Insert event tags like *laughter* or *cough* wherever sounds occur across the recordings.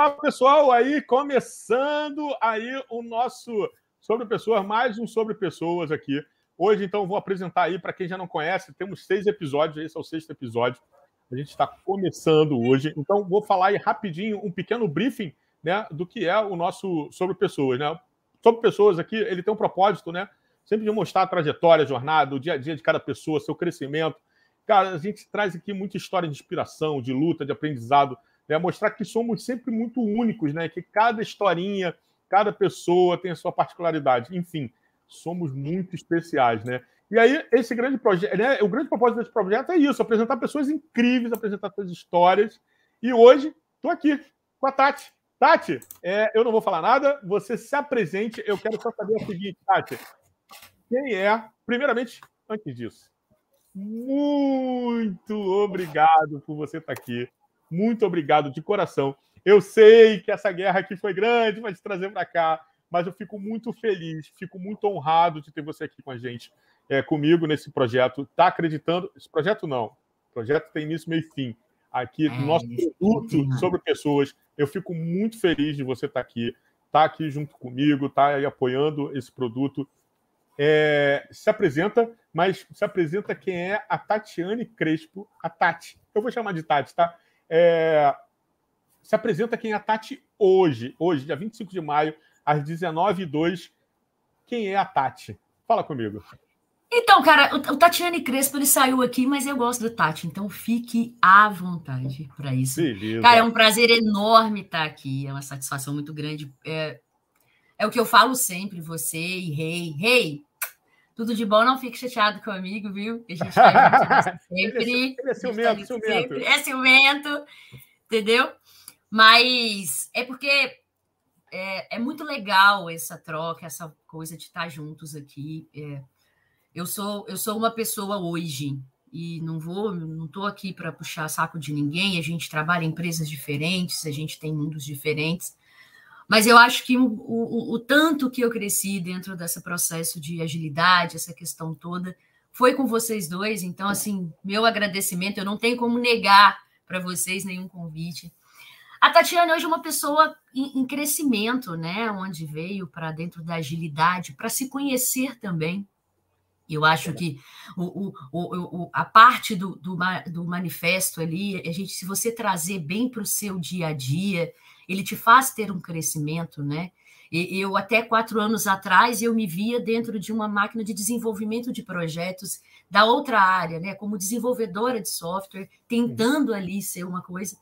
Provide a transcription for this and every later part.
Olá, pessoal! Aí, começando aí o nosso Sobre Pessoas, mais um Sobre Pessoas aqui. Hoje, então, vou apresentar aí para quem já não conhece, temos seis episódios, esse é o sexto episódio. A gente está começando hoje, então vou falar aí rapidinho, um pequeno briefing né, do que é o nosso Sobre Pessoas. Né? Sobre Pessoas aqui, ele tem um propósito, né? Sempre de mostrar a trajetória, a jornada, o dia a dia de cada pessoa, seu crescimento. Cara, a gente traz aqui muita história de inspiração, de luta, de aprendizado né? mostrar que somos sempre muito únicos, né? que cada historinha, cada pessoa tem a sua particularidade. Enfim, somos muito especiais. Né? E aí, esse grande projeto, né? o grande propósito desse projeto é isso: apresentar pessoas incríveis, apresentar suas histórias. E hoje, estou aqui com a Tati. Tati, é, eu não vou falar nada, você se apresente. Eu quero só saber o seguinte, Tati. Quem é, primeiramente, antes disso, muito obrigado por você estar aqui. Muito obrigado de coração. Eu sei que essa guerra aqui foi grande para te trazer para cá, mas eu fico muito feliz, fico muito honrado de ter você aqui com a gente, é, comigo nesse projeto. Está acreditando? Esse projeto não. O projeto tem início, meio e fim. Aqui, é, nosso produto sobre pessoas. Eu fico muito feliz de você estar tá aqui, estar tá aqui junto comigo, estar tá aí apoiando esse produto. É, se apresenta, mas se apresenta quem é a Tatiane Crespo, a Tati. Eu vou chamar de Tati, tá? É, se apresenta quem é a Tati hoje, hoje, dia 25 de maio, às 19h02. Quem é a Tati? Fala comigo. Então, cara, o Tatiane Crespo ele saiu aqui, mas eu gosto do Tati, então fique à vontade para isso. Beleza. Cara, é um prazer enorme estar aqui, é uma satisfação muito grande. É, é o que eu falo sempre, você e Rei. Rei, tudo de bom, não fique chateado comigo, viu? A gente tá *laughs* sempre. ele é, ele é ciumento, ciumento. Sempre. É ciumento, entendeu? Mas é porque é, é, muito legal essa troca, essa coisa de estar juntos aqui. É, eu sou eu sou uma pessoa hoje e não vou, não estou aqui para puxar saco de ninguém. A gente trabalha em empresas diferentes, a gente tem mundos diferentes. Mas eu acho que o, o, o, tanto que eu cresci dentro desse processo de agilidade, essa questão toda, foi com vocês dois. Então, assim, meu agradecimento, eu não tenho como negar para vocês nenhum convite. A Tatiana hoje é uma pessoa em, em crescimento, né? Onde veio para dentro da agilidade, para se conhecer também. Eu acho que o, o, o, a parte do, do, do manifesto ali, a gente, se você trazer bem para o seu dia a dia, ele te faz ter um crescimento, né? E eu até quatro anos atrás eu me via dentro de uma máquina de desenvolvimento de projetos da outra área, né? Como desenvolvedora de software, tentando ali ser uma coisa.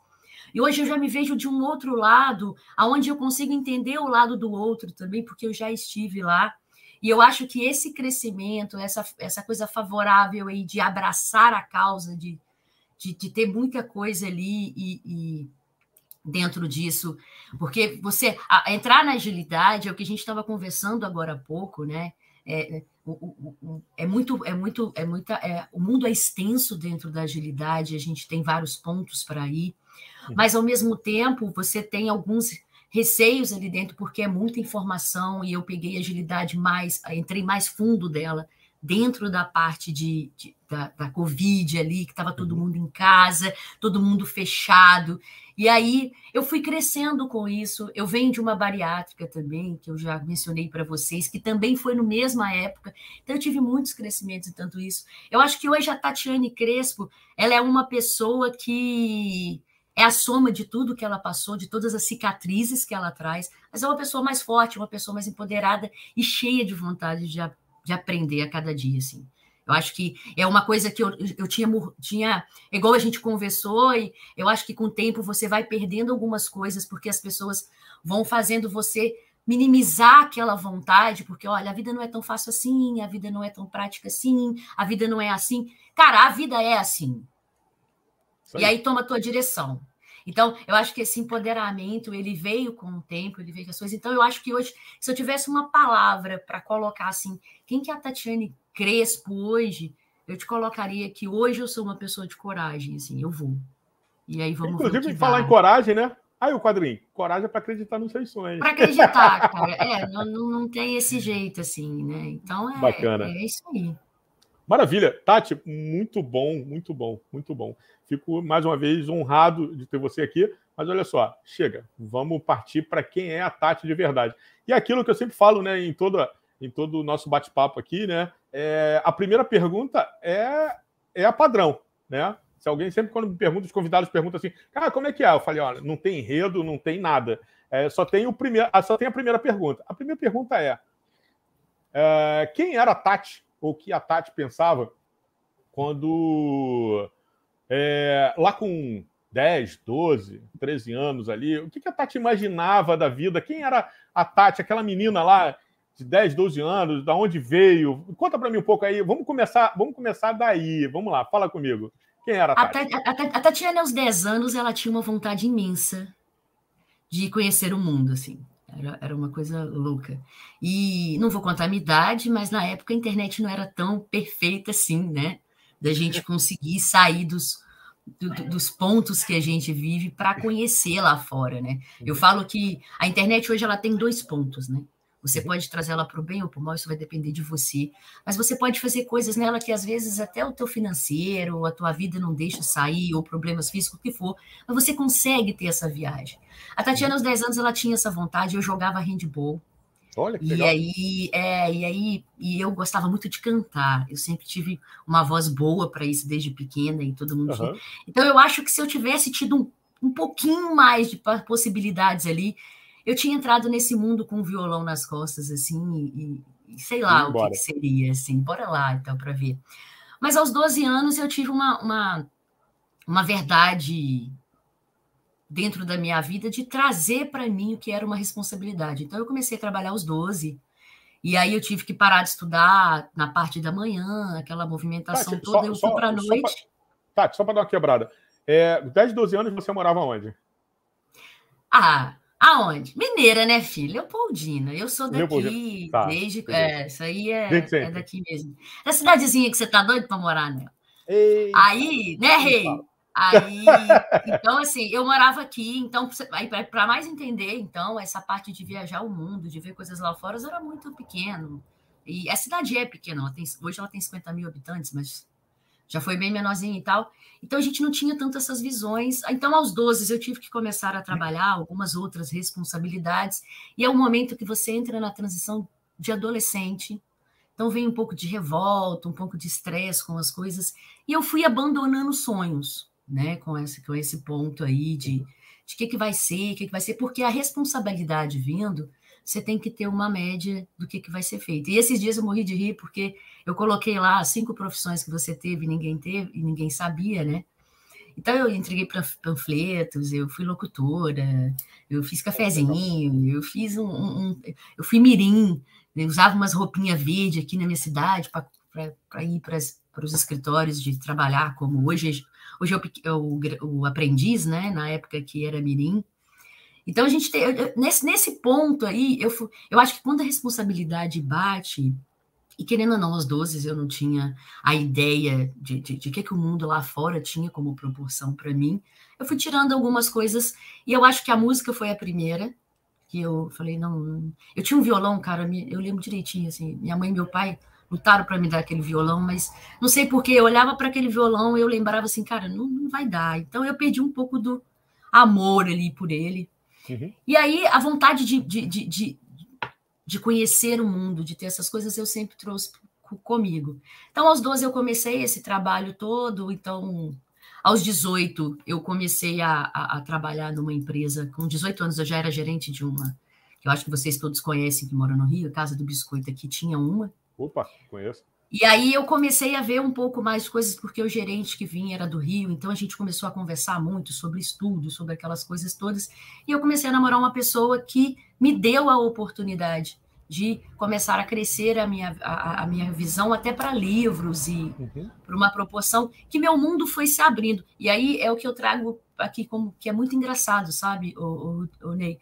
E hoje eu já me vejo de um outro lado, aonde eu consigo entender o lado do outro também, porque eu já estive lá. E eu acho que esse crescimento, essa, essa coisa favorável aí de abraçar a causa, de, de, de ter muita coisa ali e, e dentro disso, porque você a, entrar na agilidade é o que a gente estava conversando agora há pouco, né? É, é o, o, o, é muito, é muito, é muita. É, o mundo é extenso dentro da agilidade, a gente tem vários pontos para ir, mas ao mesmo tempo você tem alguns receios ali dentro, porque é muita informação e eu peguei agilidade mais, entrei mais fundo dela dentro da parte de, de da, da, Covid ali, que estava todo uhum. mundo em casa, todo mundo fechado. E aí eu fui crescendo com isso. Eu venho de uma bariátrica também, que eu já mencionei para vocês, que também foi no mesma época. Então eu tive muitos crescimentos e tanto isso. Eu acho que hoje a Tatiane Crespo, ela é uma pessoa que é a soma de tudo que ela passou, de todas as cicatrizes que ela traz, mas é uma pessoa mais forte, uma pessoa mais empoderada e cheia de vontade de, de aprender a cada dia, assim. Eu acho que é uma coisa que eu, eu tinha, tinha, igual a gente conversou, e eu acho que com o tempo você vai perdendo algumas coisas, porque as pessoas vão fazendo você minimizar aquela vontade, porque olha, a vida não é tão fácil assim, a vida não é tão prática assim, a vida não é assim. Cara, a vida é assim. E aí toma a tua direção. Então, eu acho que esse empoderamento, ele veio com o tempo, ele veio com as coisas. Então, eu acho que hoje, se eu tivesse uma palavra para colocar assim, quem que é a Tatiane Crespo hoje, eu te colocaria que hoje eu sou uma pessoa de coragem, assim, eu vou. E aí vamos Inclusive, falar em coragem, né? Aí o quadrinho, coragem é para acreditar nos seus sonhos. Para acreditar, *laughs* cara. É, não, não tem esse jeito, assim, né? Então é, Bacana. é isso aí. Maravilha. Tati, muito bom, muito bom, muito bom. Fico mais uma vez honrado de ter você aqui. Mas olha só, chega, vamos partir para quem é a Tati de verdade. E aquilo que eu sempre falo, né, em toda em todo o nosso bate-papo aqui, né? É, a primeira pergunta é, é a padrão, né? Se alguém sempre, quando me pergunta, os convidados perguntam assim, cara, como é que é? Eu falei, olha, não tem enredo, não tem nada. É, só, tem o primeiro, ah, só tem a primeira pergunta. A primeira pergunta é, é quem era a Tati, ou que a Tati pensava quando é, lá com 10, 12, 13 anos ali, o que, que a Tati imaginava da vida? Quem era a Tati, aquela menina lá de 10, 12 anos, da onde veio? Conta para mim um pouco aí. Vamos começar, vamos começar daí. Vamos lá, fala comigo. Quem era a Tati? A, a, a Tatiana, aos 10 anos, ela tinha uma vontade imensa de conhecer o mundo, assim. Era, era uma coisa louca. E não vou contar a minha idade, mas na época a internet não era tão perfeita assim, né? Da gente conseguir sair dos, do, dos pontos que a gente vive para conhecer lá fora, né? Eu falo que a internet hoje ela tem dois pontos, né? Você uhum. pode trazer ela para o bem ou para o mal, isso vai depender de você. Mas você pode fazer coisas nela que às vezes até o teu financeiro, a tua vida não deixa sair, ou problemas físicos, o que for, mas você consegue ter essa viagem. A Tatiana, aos 10 anos, ela tinha essa vontade, eu jogava handball. Olha que e legal. aí, é, e aí, e eu gostava muito de cantar. Eu sempre tive uma voz boa para isso desde pequena e todo mundo. Uhum. Então eu acho que se eu tivesse tido um, um pouquinho mais de possibilidades ali, eu tinha entrado nesse mundo com um violão nas costas, assim, e, e sei lá o que, que, seria, assim, bora lá, então, para ver. Mas aos 12 anos eu tive uma, uma, uma verdade dentro da minha vida de trazer para mim o que era uma responsabilidade. Então eu comecei a trabalhar aos 12, e aí eu tive que parar de estudar na parte da manhã, aquela movimentação Tati, toda, só, eu fui para a noite. Tá, só para dar uma quebrada. É, 10, 12 anos você morava onde? Ah, Aonde? Mineira, né, filho? Leopoldina. Eu sou daqui tá, desde. É, isso aí é, é, daqui mesmo. É a cidadezinha que você tá doido para morar nela. Ei, aí, né, Rei? Aí, *laughs* então, assim, eu morava aqui, então, para mais entender, então, essa parte de viajar o mundo, de ver coisas lá fora, era muito pequeno. E a cidade é pequena, ela tem, hoje ela tem 50 mil habitantes, mas já foi bem menorzinha e tal. Então a gente não tinha tanto essas visões. Então, aos 12, eu tive que começar a trabalhar algumas outras responsabilidades, e é o momento que você entra na transição de adolescente. Então vem um pouco de revolta, um pouco de estresse com as coisas, e eu fui abandonando sonhos, né, com esse, com esse ponto aí de de o que, que vai ser, o que, que vai ser, porque a responsabilidade vindo, você tem que ter uma média do que, que vai ser feito. E esses dias eu morri de rir, porque eu coloquei lá cinco profissões que você teve e ninguém teve, e ninguém sabia, né? Então eu entreguei panfletos, eu fui locutora, eu fiz cafezinho, eu fiz um, um eu fui mirim, eu usava umas roupinhas verde aqui na minha cidade para ir para os escritórios de trabalhar como hoje hoje é o, o, o, aprendiz, né? Na época que era mirim. Então a gente tem nesse, nesse ponto aí eu eu acho que quando a responsabilidade bate e querendo ou não, aos 12 eu não tinha a ideia de, de, de que, que o mundo lá fora tinha como proporção para mim. Eu fui tirando algumas coisas e eu acho que a música foi a primeira que eu falei, não, não. eu tinha um violão, cara, eu lembro direitinho, assim, minha mãe e meu pai lutaram para me dar aquele violão, mas não sei porque eu olhava para aquele violão e eu lembrava assim, cara, não, não vai dar. Então eu perdi um pouco do amor ali por ele. Uhum. E aí a vontade de, de, de, de, de conhecer o mundo, de ter essas coisas, eu sempre trouxe comigo. Então, aos 12 eu comecei esse trabalho todo, então, aos 18 eu comecei a, a, a, trabalhar numa empresa, com 18 anos eu já era gerente de uma, que eu acho que vocês todos conhecem, que mora no Rio, Casa do Biscoito aqui tinha uma. Opa, conheço. E aí eu comecei a ver um pouco mais coisas, porque o gerente que vinha era do Rio, então a gente começou a conversar muito sobre estudo, sobre aquelas coisas todas, e eu comecei a namorar uma pessoa que me deu a oportunidade de começar a crescer a minha, a, a minha visão até para livros e uhum. para uma proporção que meu mundo foi se abrindo. E aí é o que eu trago aqui como que é muito engraçado, sabe, o, o, o Ney?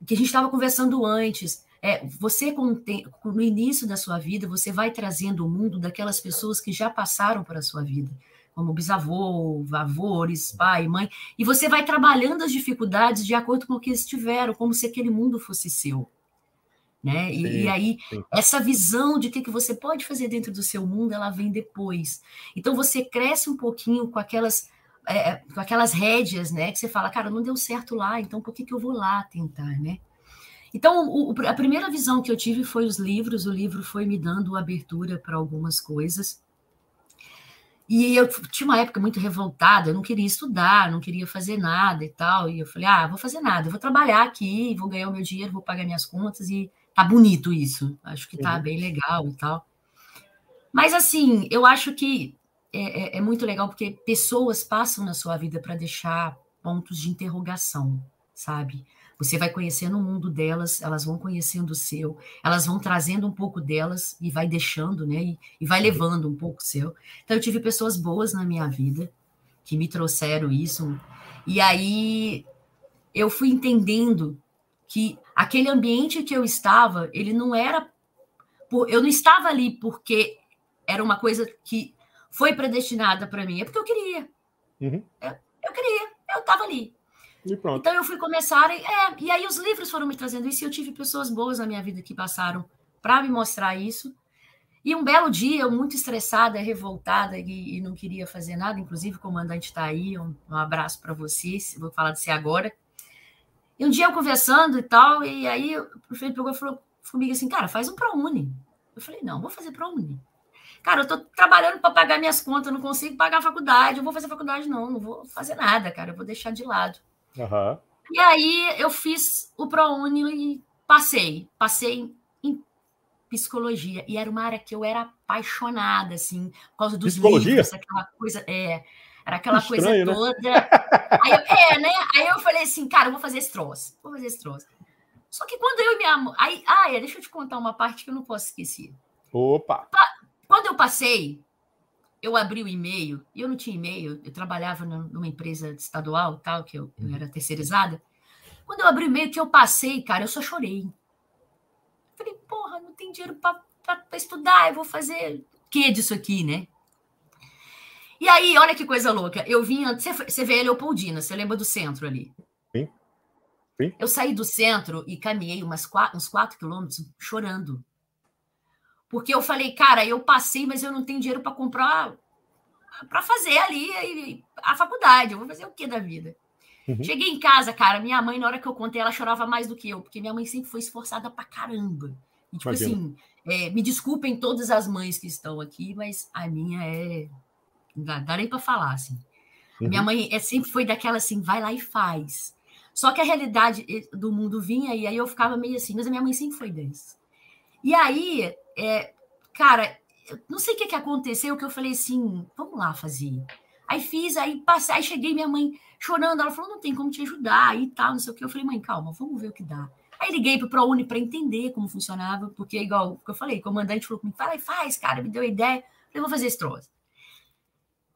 O que a gente estava conversando antes, é, você com, no início da sua vida, você vai trazendo o mundo daquelas pessoas que já passaram para a sua vida, como bisavô, avós, pai, mãe, e você vai trabalhando as dificuldades de acordo com o que eles tiveram, como se aquele mundo fosse seu. né? Sim, e, e, aí, sim. essa visão de que, que você pode fazer dentro do seu mundo, ela vem depois. Então, você cresce um pouquinho com aquelas, é, com aquelas rédeas, né? Que você fala, cara, não deu certo lá, então por que, que eu vou lá tentar, né? Então, o, a primeira visão que eu tive foi os livros, o livro foi me dando abertura para algumas coisas. E eu tinha uma época muito revoltada, eu não queria estudar, não queria fazer nada e tal. E eu falei, ah, vou fazer nada, vou trabalhar aqui, vou ganhar o meu dinheiro, vou pagar minhas contas e tá bonito isso. Acho que tá uhum. bem legal e tal. Mas assim, eu acho que é, é, é muito legal porque pessoas passam na sua vida para deixar pontos de interrogação, sabe? Você vai conhecendo o mundo delas, elas vão conhecendo o seu, elas vão trazendo um pouco delas e vai deixando, né? E, e vai levando um pouco o seu. Então, eu tive pessoas boas na minha vida que me trouxeram isso. E aí eu fui entendendo que aquele ambiente que eu estava, ele não era. Por, eu não estava ali porque era uma coisa que foi predestinada para mim, é porque eu queria. Uhum. Eu, eu queria, eu estava ali. Então eu fui começar, é, e aí os livros foram me trazendo isso, e eu tive pessoas boas na minha vida que passaram para me mostrar isso. E um belo dia, eu muito estressada, revoltada e, e não queria fazer nada, inclusive o comandante está aí, um, um abraço para você, vou falar de você agora. E um dia eu conversando e tal, e aí o prefeito pegou e falou comigo assim, cara, faz um ProUni. Eu falei, não, vou fazer ProUni. Cara, eu tô trabalhando para pagar minhas contas, não consigo pagar a faculdade, eu vou fazer faculdade não, não vou fazer nada, cara, eu vou deixar de lado. Uhum. E aí eu fiz o ProUni e passei. Passei em psicologia. E era uma área que eu era apaixonada, assim, por causa dos psicologia? livros, aquela coisa. É, era aquela coisa né? toda. Aí eu, é, né? Aí eu falei assim, cara, eu vou fazer esse troço. Vou fazer esse troço. Só que quando eu e minha mãe. Aí, ah, é, deixa eu te contar uma parte que eu não posso esquecer. Opa! Quando eu passei, eu abri o e-mail, e eu não tinha e-mail, eu trabalhava numa empresa estadual, tal, que eu, eu uhum. era terceirizada. Quando eu abri o e-mail que eu passei, cara, eu só chorei. Falei, porra, não tem dinheiro para estudar, eu vou fazer o que disso aqui, né? E aí, olha que coisa louca. Eu vinha. Você, você vê a Leopoldina, você lembra do centro ali? Sim. Sim. Eu saí do centro e caminhei umas uns quatro quilômetros chorando. Porque eu falei, cara, eu passei, mas eu não tenho dinheiro para comprar, para fazer ali a faculdade. Eu vou fazer o que da vida? Uhum. Cheguei em casa, cara, minha mãe, na hora que eu contei, ela chorava mais do que eu, porque minha mãe sempre foi esforçada pra caramba. E, tipo Imagina. assim, é, me desculpem todas as mães que estão aqui, mas a minha é. Não dá, dá nem pra falar, assim. Uhum. Minha mãe é, sempre foi daquela assim, vai lá e faz. Só que a realidade eh, do mundo vinha e aí eu ficava meio assim, mas a minha mãe sempre foi dessa. E aí, é, cara, não sei o que, que aconteceu, que eu falei assim, vamos lá fazer. Aí fiz, aí passei, aí cheguei, minha mãe chorando, ela falou, não tem como te ajudar e tal, não sei o que. Eu falei, mãe, calma, vamos ver o que dá. Aí liguei para o ProUni para entender como funcionava, porque, igual que eu falei, o comandante falou comigo, fala, faz, cara, me deu a ideia. Eu falei, vou fazer esse troço.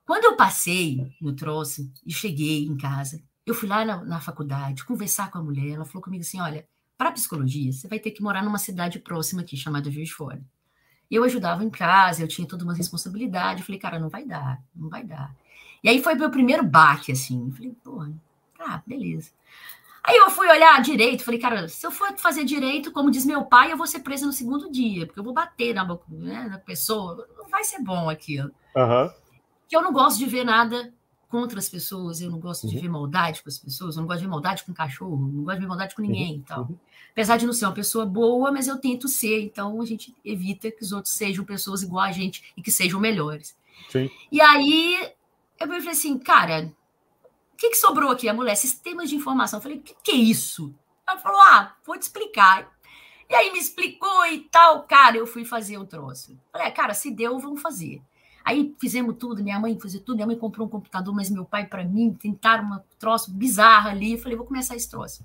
Quando eu passei no troço e cheguei em casa, eu fui lá na, na faculdade conversar com a mulher, ela falou comigo assim, olha, para psicologia, você vai ter que morar numa cidade próxima aqui, chamada Juiz de Fora. Eu ajudava em casa, eu tinha toda uma responsabilidade. Eu falei, cara, não vai dar, não vai dar. E aí foi meu primeiro baque, assim. Eu falei, porra, tá, beleza. Aí eu fui olhar direito, falei, cara, se eu for fazer direito, como diz meu pai, eu vou ser presa no segundo dia, porque eu vou bater na, né, na pessoa. Não vai ser bom aquilo. Uhum. Que eu não gosto de ver nada contra as pessoas, eu não gosto uhum. de ver maldade com as pessoas, eu não gosto de ver maldade com cachorro, não gosto de ver maldade com ninguém uhum. tal. Uhum. Apesar de não ser uma pessoa boa, mas eu tento ser, então a gente evita que os outros sejam pessoas igual a gente e que sejam melhores. Sim. E aí eu falei assim, cara, o que, que sobrou aqui? A mulher, sistemas de informação. Eu falei, o que, que é isso? Ela falou, ah, vou te explicar. E aí me explicou e tal, cara, eu fui fazer o troço. Falei, ah, cara, se deu, vamos fazer. Aí fizemos tudo, minha mãe fazia tudo, minha mãe comprou um computador, mas meu pai para mim, tentaram um troço bizarro ali. Eu falei, vou começar esse troço.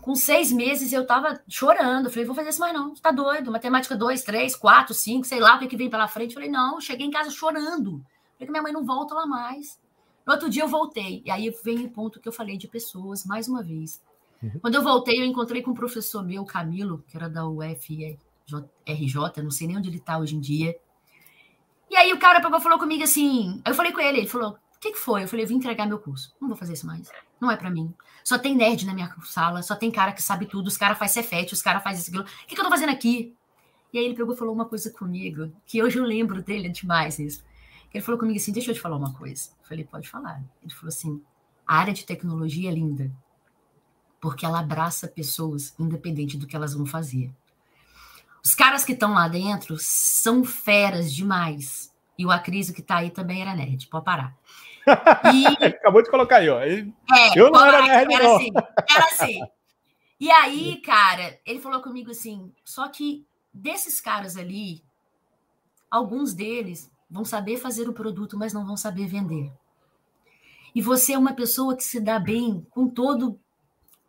Com seis meses eu tava chorando. Falei, vou fazer isso mais não, você tá doido. Matemática 2, 3, 4, 5, sei lá o que, que vem pela frente. Eu falei, não, cheguei em casa chorando. Falei que minha mãe não volta lá mais. No outro dia eu voltei. E aí vem o ponto que eu falei de pessoas, mais uma vez. Uhum. Quando eu voltei, eu encontrei com um professor meu, Camilo, que era da UFRJ, não sei nem onde ele está hoje em dia. E aí o cara falou comigo assim, eu falei com ele, ele falou, o que, que foi? Eu falei, eu vim entregar meu curso. Não vou fazer isso mais. Não é para mim. Só tem nerd na minha sala, só tem cara que sabe tudo, os caras fazem cefete, os caras fazem isso, aquilo. O que, que eu tô fazendo aqui? E aí ele pegou e falou uma coisa comigo, que hoje eu lembro dele demais isso. Ele falou comigo assim, deixa eu te falar uma coisa. Eu falei, pode falar. Ele falou assim, a área de tecnologia é linda, porque ela abraça pessoas, independente do que elas vão fazer. Os caras que estão lá dentro são feras demais. E o Acriso que está aí também era nerd, pode parar. *laughs* E... Acabou de colocar aí, ó. É, eu não era nerd, era não. Assim, era assim. *laughs* E aí, cara, ele falou comigo assim, só que desses caras ali, alguns deles vão saber fazer o produto, mas não vão saber vender. E você é uma pessoa que se dá bem com todo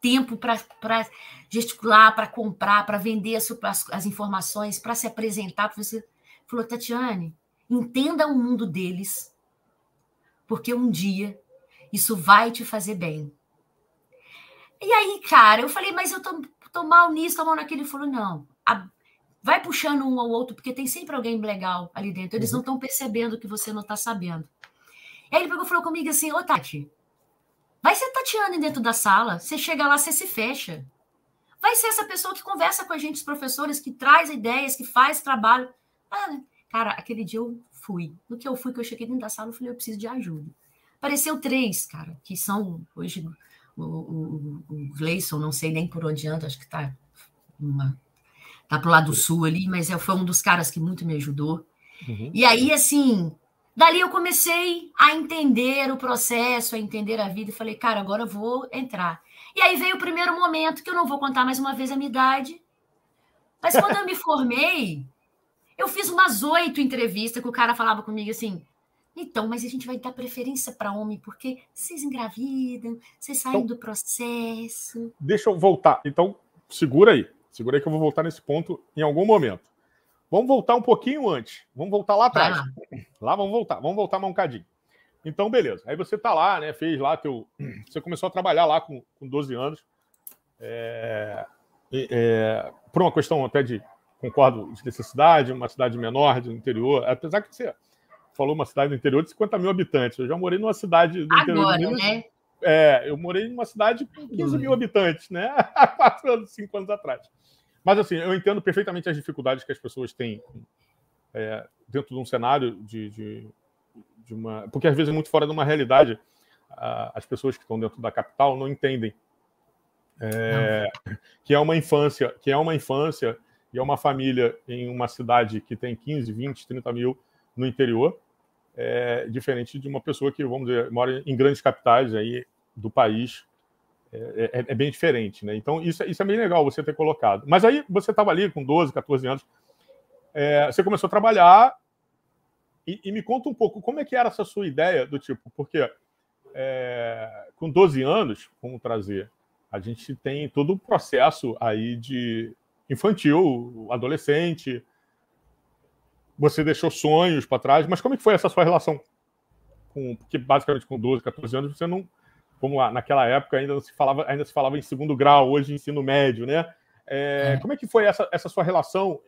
tempo para gesticular, para comprar, para vender as, as informações, para se apresentar. Você falou, Tatiane, entenda o mundo deles, porque um dia isso vai te fazer bem. E aí, cara, eu falei, mas eu tô, tô mal nisso, tô mal naquilo. Ele falou, não, a, vai puxando um ao outro, porque tem sempre alguém legal ali dentro. Eles uhum. não estão percebendo que você não está sabendo. E aí ele pegou e falou comigo assim, ô Tati, Vai ser Tatiane dentro da sala. Você chega lá, você se fecha. Vai ser essa pessoa que conversa com a gente, os professores, que traz ideias, que faz trabalho. Ah, né? cara, aquele dia eu fui. No que eu fui, que eu cheguei dentro da sala, eu falei, eu preciso de ajuda. Apareceu três, cara, que são hoje o, o, o Gleison, não sei nem por onde anda, acho que tá uma, tá pro lado do sul ali, mas é, foi um dos caras que muito me ajudou. Uhum. E aí, assim, Dali eu comecei a entender o processo, a entender a vida, e falei, cara, agora eu vou entrar. E aí veio o primeiro momento, que eu não vou contar mais uma vez a minha idade, mas quando eu me *laughs* formei, eu fiz umas oito entrevistas que o cara falava comigo assim, então, mas a gente vai dar preferência para homem, porque vocês engravidam, vocês saem então, do processo. Deixa eu voltar. Então, segura aí. Segura aí que eu vou voltar nesse ponto em algum momento. Vamos voltar um pouquinho antes. Vamos voltar lá atrás. Ah. Lá vamos voltar. Vamos voltar mais um cadinho. Então, beleza. Aí você tá lá, né? Fez lá teu. *clears throat* Você começou a trabalhar lá com, com 12 anos. É... É... Por uma questão até de. Concordo, de necessidade, uma cidade menor, do interior. Apesar que você falou uma cidade do interior de 50 mil habitantes. Eu já morei numa cidade do interior. Agora, né? É, eu morei numa cidade com 15 mil habitantes, né? *laughs* Há quatro anos, cinco anos atrás. Mas, assim, eu entendo perfeitamente as dificuldades que as pessoas têm é, dentro de um cenário de, de, de, uma. Porque, às vezes, é muito fora de uma realidade. as pessoas que estão dentro da capital não entendem é, que é uma infância, que é uma infância e é uma família em uma cidade que tem 15, 20, 30 mil no interior, é diferente de uma pessoa que, vamos dizer, mora em grandes capitais aí do país é, é, é, bem diferente, né? Então, isso, isso é bem legal você ter colocado. Mas aí você estava ali com 12, 14 anos, é, você começou a trabalhar e, e, me conta um pouco como é que era essa sua ideia do tipo, porque é, com 12 anos, como trazer, a gente tem todo o processo aí de infantil, adolescente, você deixou sonhos para trás, mas como é que foi essa sua relação com, porque basicamente com 12, 14 anos você não como naquela época ainda se falava, ainda se falava em segundo grau, hoje ensino médio, né? É, é. Como é que foi essa, essa sua relação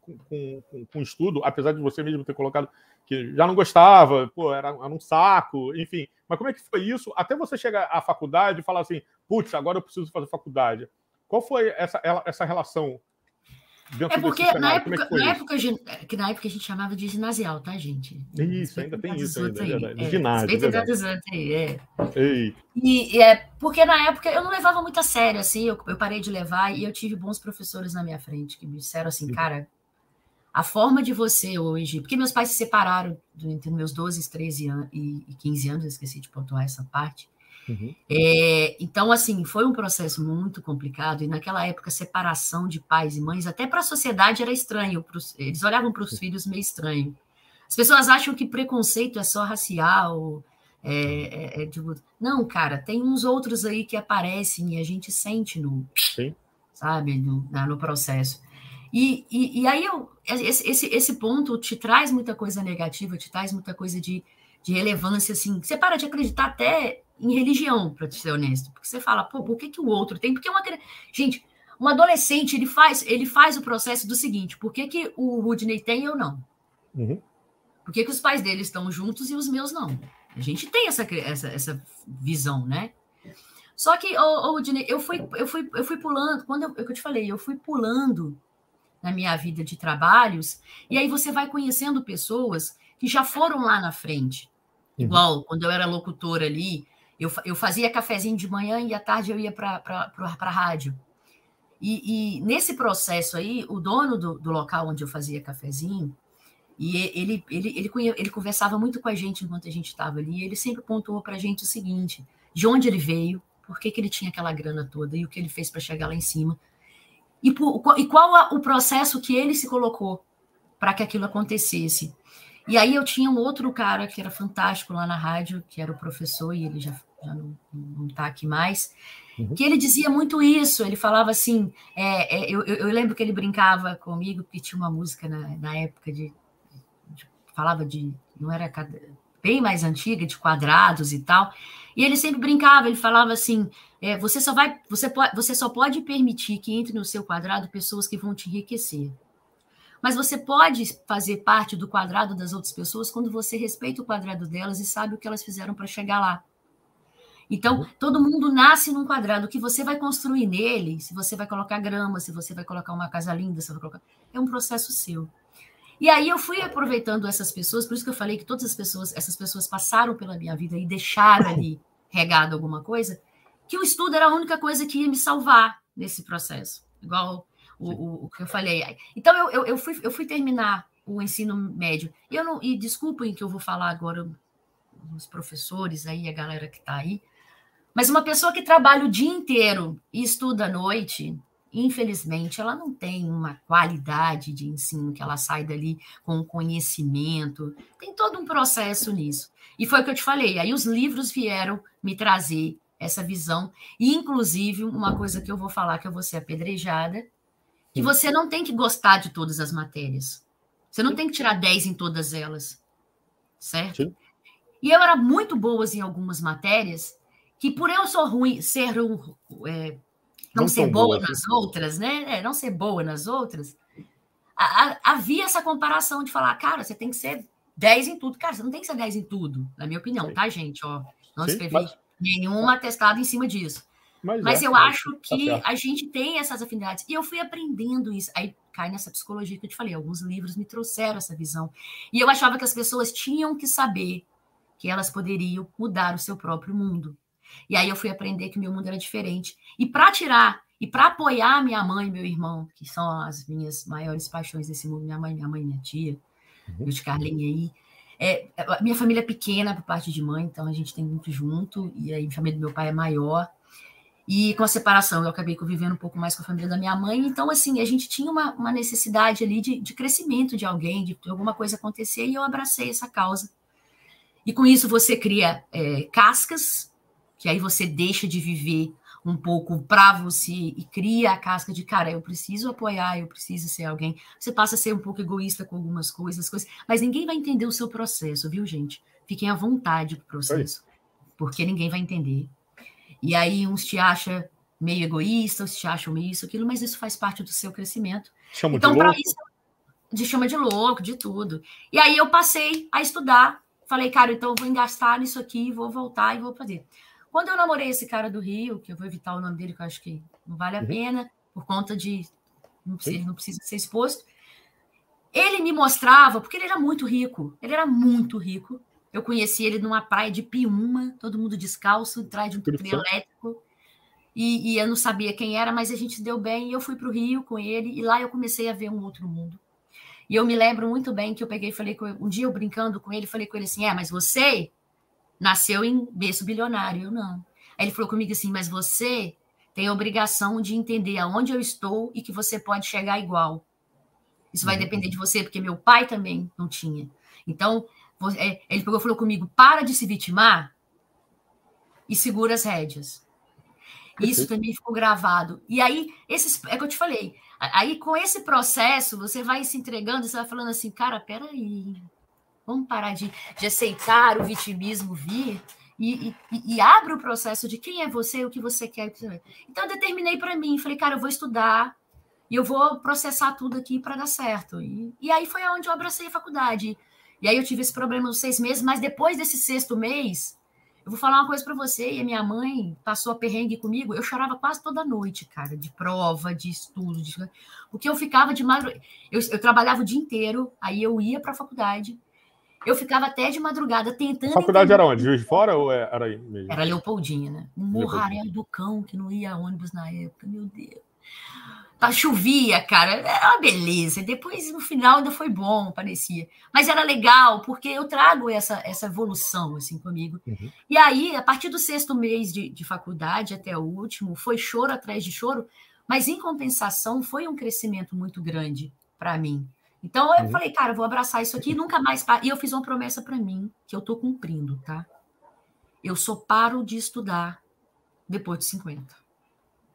com, com, com, o estudo, apesar de você mesmo ter colocado que já não gostava, pô, era, era um saco, enfim. Mas como é que foi isso até você chegar à faculdade e falar assim, putz, agora eu preciso fazer faculdade? Qual foi essa, essa relação é porque na é época, é na época, que na época a gente chamava de ginasial, tá, gente? Isso, ainda tem isso ainda, aí, é, ginásio. aí, é. E, e, é porque na época eu não levava muito a sério, assim, eu, eu, parei de levar e eu tive bons professores na minha frente que me disseram assim, uhum. cara, a forma de você hoje, porque meus pais se separaram entre meus 12, 13 anos e 15 anos, eu esqueci de pontuar essa parte. Uhum. É, então, assim, foi um processo muito complicado, e naquela época, separação de pais e mães, até para a sociedade era estranho, pros, eles olhavam para os filhos meio estranho. As pessoas acham que preconceito é só racial, é, é, tipo, não, cara, tem uns outros aí que aparecem e a gente sente no, Sim. sabe, no, no processo. E, e, e, aí eu, esse, esse, esse ponto te traz muita coisa negativa, te traz muita coisa de, de relevância, assim, você para de acreditar até em religião, para ser honesto. Porque você fala, pô, por que, que o outro tem? Porque uma. Gente, um adolescente, ele faz, ele faz o processo do seguinte: por que, que o Rudney tem e eu não? Uhum. Por que, que os pais dele estão juntos e os meus não? A gente tem essa, essa, essa visão, né? Só que, ô, ô, eu fui, eu, fui, eu fui pulando, quando eu, eu te falei, eu fui pulando na minha vida de trabalhos, e aí você vai conhecendo pessoas que já foram lá na frente. Uhum. Igual, quando eu era locutora ali, eu, eu fazia cafezinho de manhã e à tarde eu ia para a rádio. E, e, nesse processo aí, o dono do, do, local onde eu fazia cafezinho, e ele, ele, ele, ele conversava muito com a gente enquanto a gente estava ali, ele sempre pontuou para a gente o seguinte, de onde ele veio, por que, que ele tinha aquela grana toda e o que ele fez para chegar lá em cima. E, por, e qual a, o processo que ele se colocou para que aquilo acontecesse. E aí eu tinha um outro cara que era fantástico lá na rádio, que era o professor, e ele já, já não está aqui mais, uhum. que ele dizia muito isso. Ele falava assim: é, é, eu, eu, lembro que ele brincava comigo, porque tinha uma música na, na época de, de, falava de. não era bem mais antiga, de quadrados e tal. E ele sempre brincava, ele falava assim: é, você só vai, você, pode, você só pode permitir que entre no seu quadrado pessoas que vão te enriquecer. Mas você pode fazer parte do quadrado das outras pessoas quando você respeita o quadrado delas e sabe o que elas fizeram para chegar lá. Então, uhum. todo mundo nasce num quadrado. O que você vai construir nele, se você vai colocar grama, se você vai colocar uma casa linda, se vai colocar... é um processo seu. E aí eu fui aproveitando essas pessoas, por isso que eu falei que todas as pessoas, essas pessoas passaram pela minha vida e deixaram ali regado alguma coisa, que o estudo era a única coisa que ia me salvar nesse processo. Igual o, o, que eu falei. Então, eu, eu, eu, fui, eu fui terminar o ensino médio. E, eu não, e desculpem que eu vou falar agora os professores aí, a galera que está aí, mas uma pessoa que trabalha o dia inteiro e estuda à noite, infelizmente, ela não tem uma qualidade de ensino que ela sai dali com conhecimento. Tem todo um processo nisso. E foi o que eu te falei. Aí os livros vieram me trazer essa visão. E, inclusive, uma coisa que eu vou falar que eu vou ser apedrejada, que Sim. você não tem que gostar de todas as matérias. Você não Sim. tem que tirar 10 em todas elas. Certo? Sim. E eu era muito boa em algumas matérias, que por eu sou ruim, ser um, é, não, não, ser boa, boa nas outras, né? É, não ser boa nas outras, a, a, havia essa comparação de falar, cara, você tem que ser 10 em tudo. Cara, você não tem que ser 10 em tudo, na minha opinião, tá, gente? Ó, não Sim, escrevi mas... nenhum atestado em cima disso. Mas, Mas é, eu acho tá que tá a gente tem essas afinidades. E eu fui aprendendo isso. Aí cai nessa psicologia que eu te falei. Alguns livros me trouxeram essa visão. E eu achava que as pessoas tinham que saber que elas poderiam mudar o seu próprio mundo. E aí eu fui aprender que o meu mundo era diferente. E para tirar e para apoiar minha mãe e meu irmão, que são as minhas maiores paixões desse mundo, minha mãe, minha mãe, minha tia, uhum. de Carlinha aí. É, minha família é pequena por parte de mãe, então a gente tem muito junto, e aí a família do meu pai é maior. E com a separação, eu acabei convivendo um pouco mais com a família da minha mãe. Então, assim, a gente tinha uma, uma necessidade ali de, de crescimento de alguém, de, alguma coisa acontecer, e eu abracei essa causa. E com isso você cria é, cascas, que aí você deixa de viver um pouco para você e cria a casca de, cara, eu preciso apoiar, eu preciso ser alguém. Você passa a ser um pouco egoísta com algumas coisas, coisas mas ninguém vai entender o seu processo, viu, gente? Fiquem à vontade pro processo, porque ninguém vai entender. E aí uns te acham meio egoísta, uns te acham meio isso, aquilo, mas isso faz parte do seu crescimento. Chama então, para isso, de chama de louco, de tudo. E aí eu passei a estudar, falei, cara, então eu vou engastar nisso aqui, vou voltar e vou fazer. Quando eu namorei esse cara do Rio, que eu vou evitar o nome dele, que eu acho que não vale a uhum. pena, por conta de não precisa, não precisa ser exposto. Ele me mostrava, porque ele era muito rico, ele era muito rico, eu conheci ele numa praia de Piuma, todo mundo descalço, atrás de um trio elétrico. E, e, eu não sabia quem era, mas a gente deu bem. E eu fui para o Rio com ele, e lá eu comecei a ver um outro mundo. E eu me lembro muito bem que eu peguei e falei com ele, um dia eu brincando com ele, falei com ele assim: é, mas você nasceu em berço bilionário. Eu não. Aí ele falou comigo assim: mas você tem a obrigação de entender aonde eu estou e que você pode chegar igual. Isso vai uhum. depender de você, porque meu pai também não tinha. Então, ele pegou falou comigo: para de se vitimar e segura as rédeas. Isso também ficou gravado. E aí, esses, é que eu te falei. Aí, com esse processo, você vai se entregando, você vai falando assim, cara, peraí, vamos parar de, de aceitar o vitimismo vir e, e, e, abre o processo de quem é você, o que você quer. Então, eu determinei para mim, falei, cara, eu vou estudar e eu vou processar tudo aqui para dar certo. E, e aí foi aonde eu abracei a faculdade. E aí eu tive esse problema nos seis meses, mas depois desse sexto mês, eu vou falar uma coisa para você, e a minha mãe passou a perrengue comigo, eu chorava quase toda noite, cara, de prova, de estudo, de... porque eu ficava de madrugada, eu, eu, trabalhava o dia inteiro, aí eu ia para a faculdade, eu ficava até de madrugada tentando. A faculdade entender... era onde? Juiz de Fora ou é, era aí mesmo? Era Leopoldinha, né? Um morrarel do cão que não ia ônibus na época, meu Deus. Tá, chovia, cara, era uma beleza. E depois, no final, ainda foi bom, parecia. Mas era legal, porque eu trago essa, essa evolução, assim, comigo. Uhum. E aí, a partir do sexto mês de, de faculdade até o último, foi choro atrás de choro, mas, em compensação, foi um crescimento muito grande para mim. Então, eu uhum. falei, cara, eu vou abraçar isso aqui nunca mais... E eu fiz uma promessa para mim, que eu tô cumprindo, tá? Eu só paro de estudar depois de 50.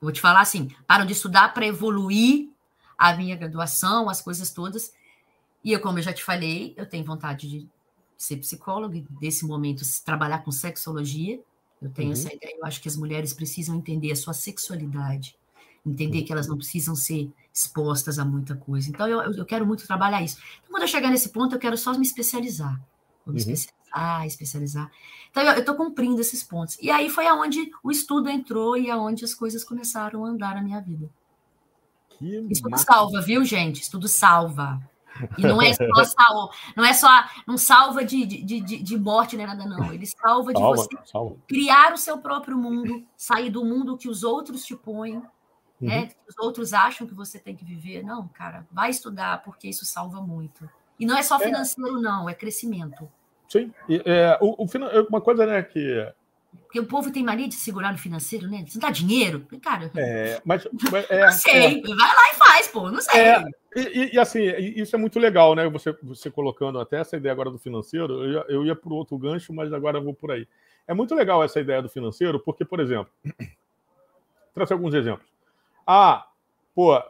Vou te falar assim: paro de estudar para evoluir a minha graduação, as coisas todas. E eu, como eu já te falei, eu tenho vontade de ser psicóloga e, nesse momento, trabalhar com sexologia. Eu tenho uhum. essa ideia. Eu acho que as mulheres precisam entender a sua sexualidade, entender uhum. que elas não precisam ser expostas a muita coisa. Então, eu, eu quero muito trabalhar isso. Então, quando eu chegar nesse ponto, eu quero só me especializar. Vou me uhum. especializar ah, especializar. Então, eu estou cumprindo esses pontos. E aí foi aonde o estudo entrou e aonde as coisas começaram a andar na minha vida. Que estudo massa. salva, viu, gente? Estudo salva. E não é só *laughs* salva, não é só, não salva de, de, de, de morte nem nada, não. Ele salva de salva, você salva. criar o seu próprio mundo, sair do mundo que os outros te põem, né? uhum. né? Que os outros acham que você tem que viver. Não, cara, vai estudar, porque isso salva muito. E não é só é. financeiro, é. não, é crescimento. Sim. É, o, o, é uma coisa, né, que. Porque o povo tem mania de segurar no financeiro, né? Você não dá dinheiro? Cara. É, mas. *laughs* É, não sei. É, vai lá e faz, pô. Não sei. É, e, e, assim, isso é muito legal, né? Você, você colocando até essa ideia agora do financeiro. Eu ia, eu ia para o outro gancho, mas agora eu vou por aí. É muito legal essa ideia do financeiro, porque, por exemplo, *clears throat* trazer alguns exemplos. Ah, pô,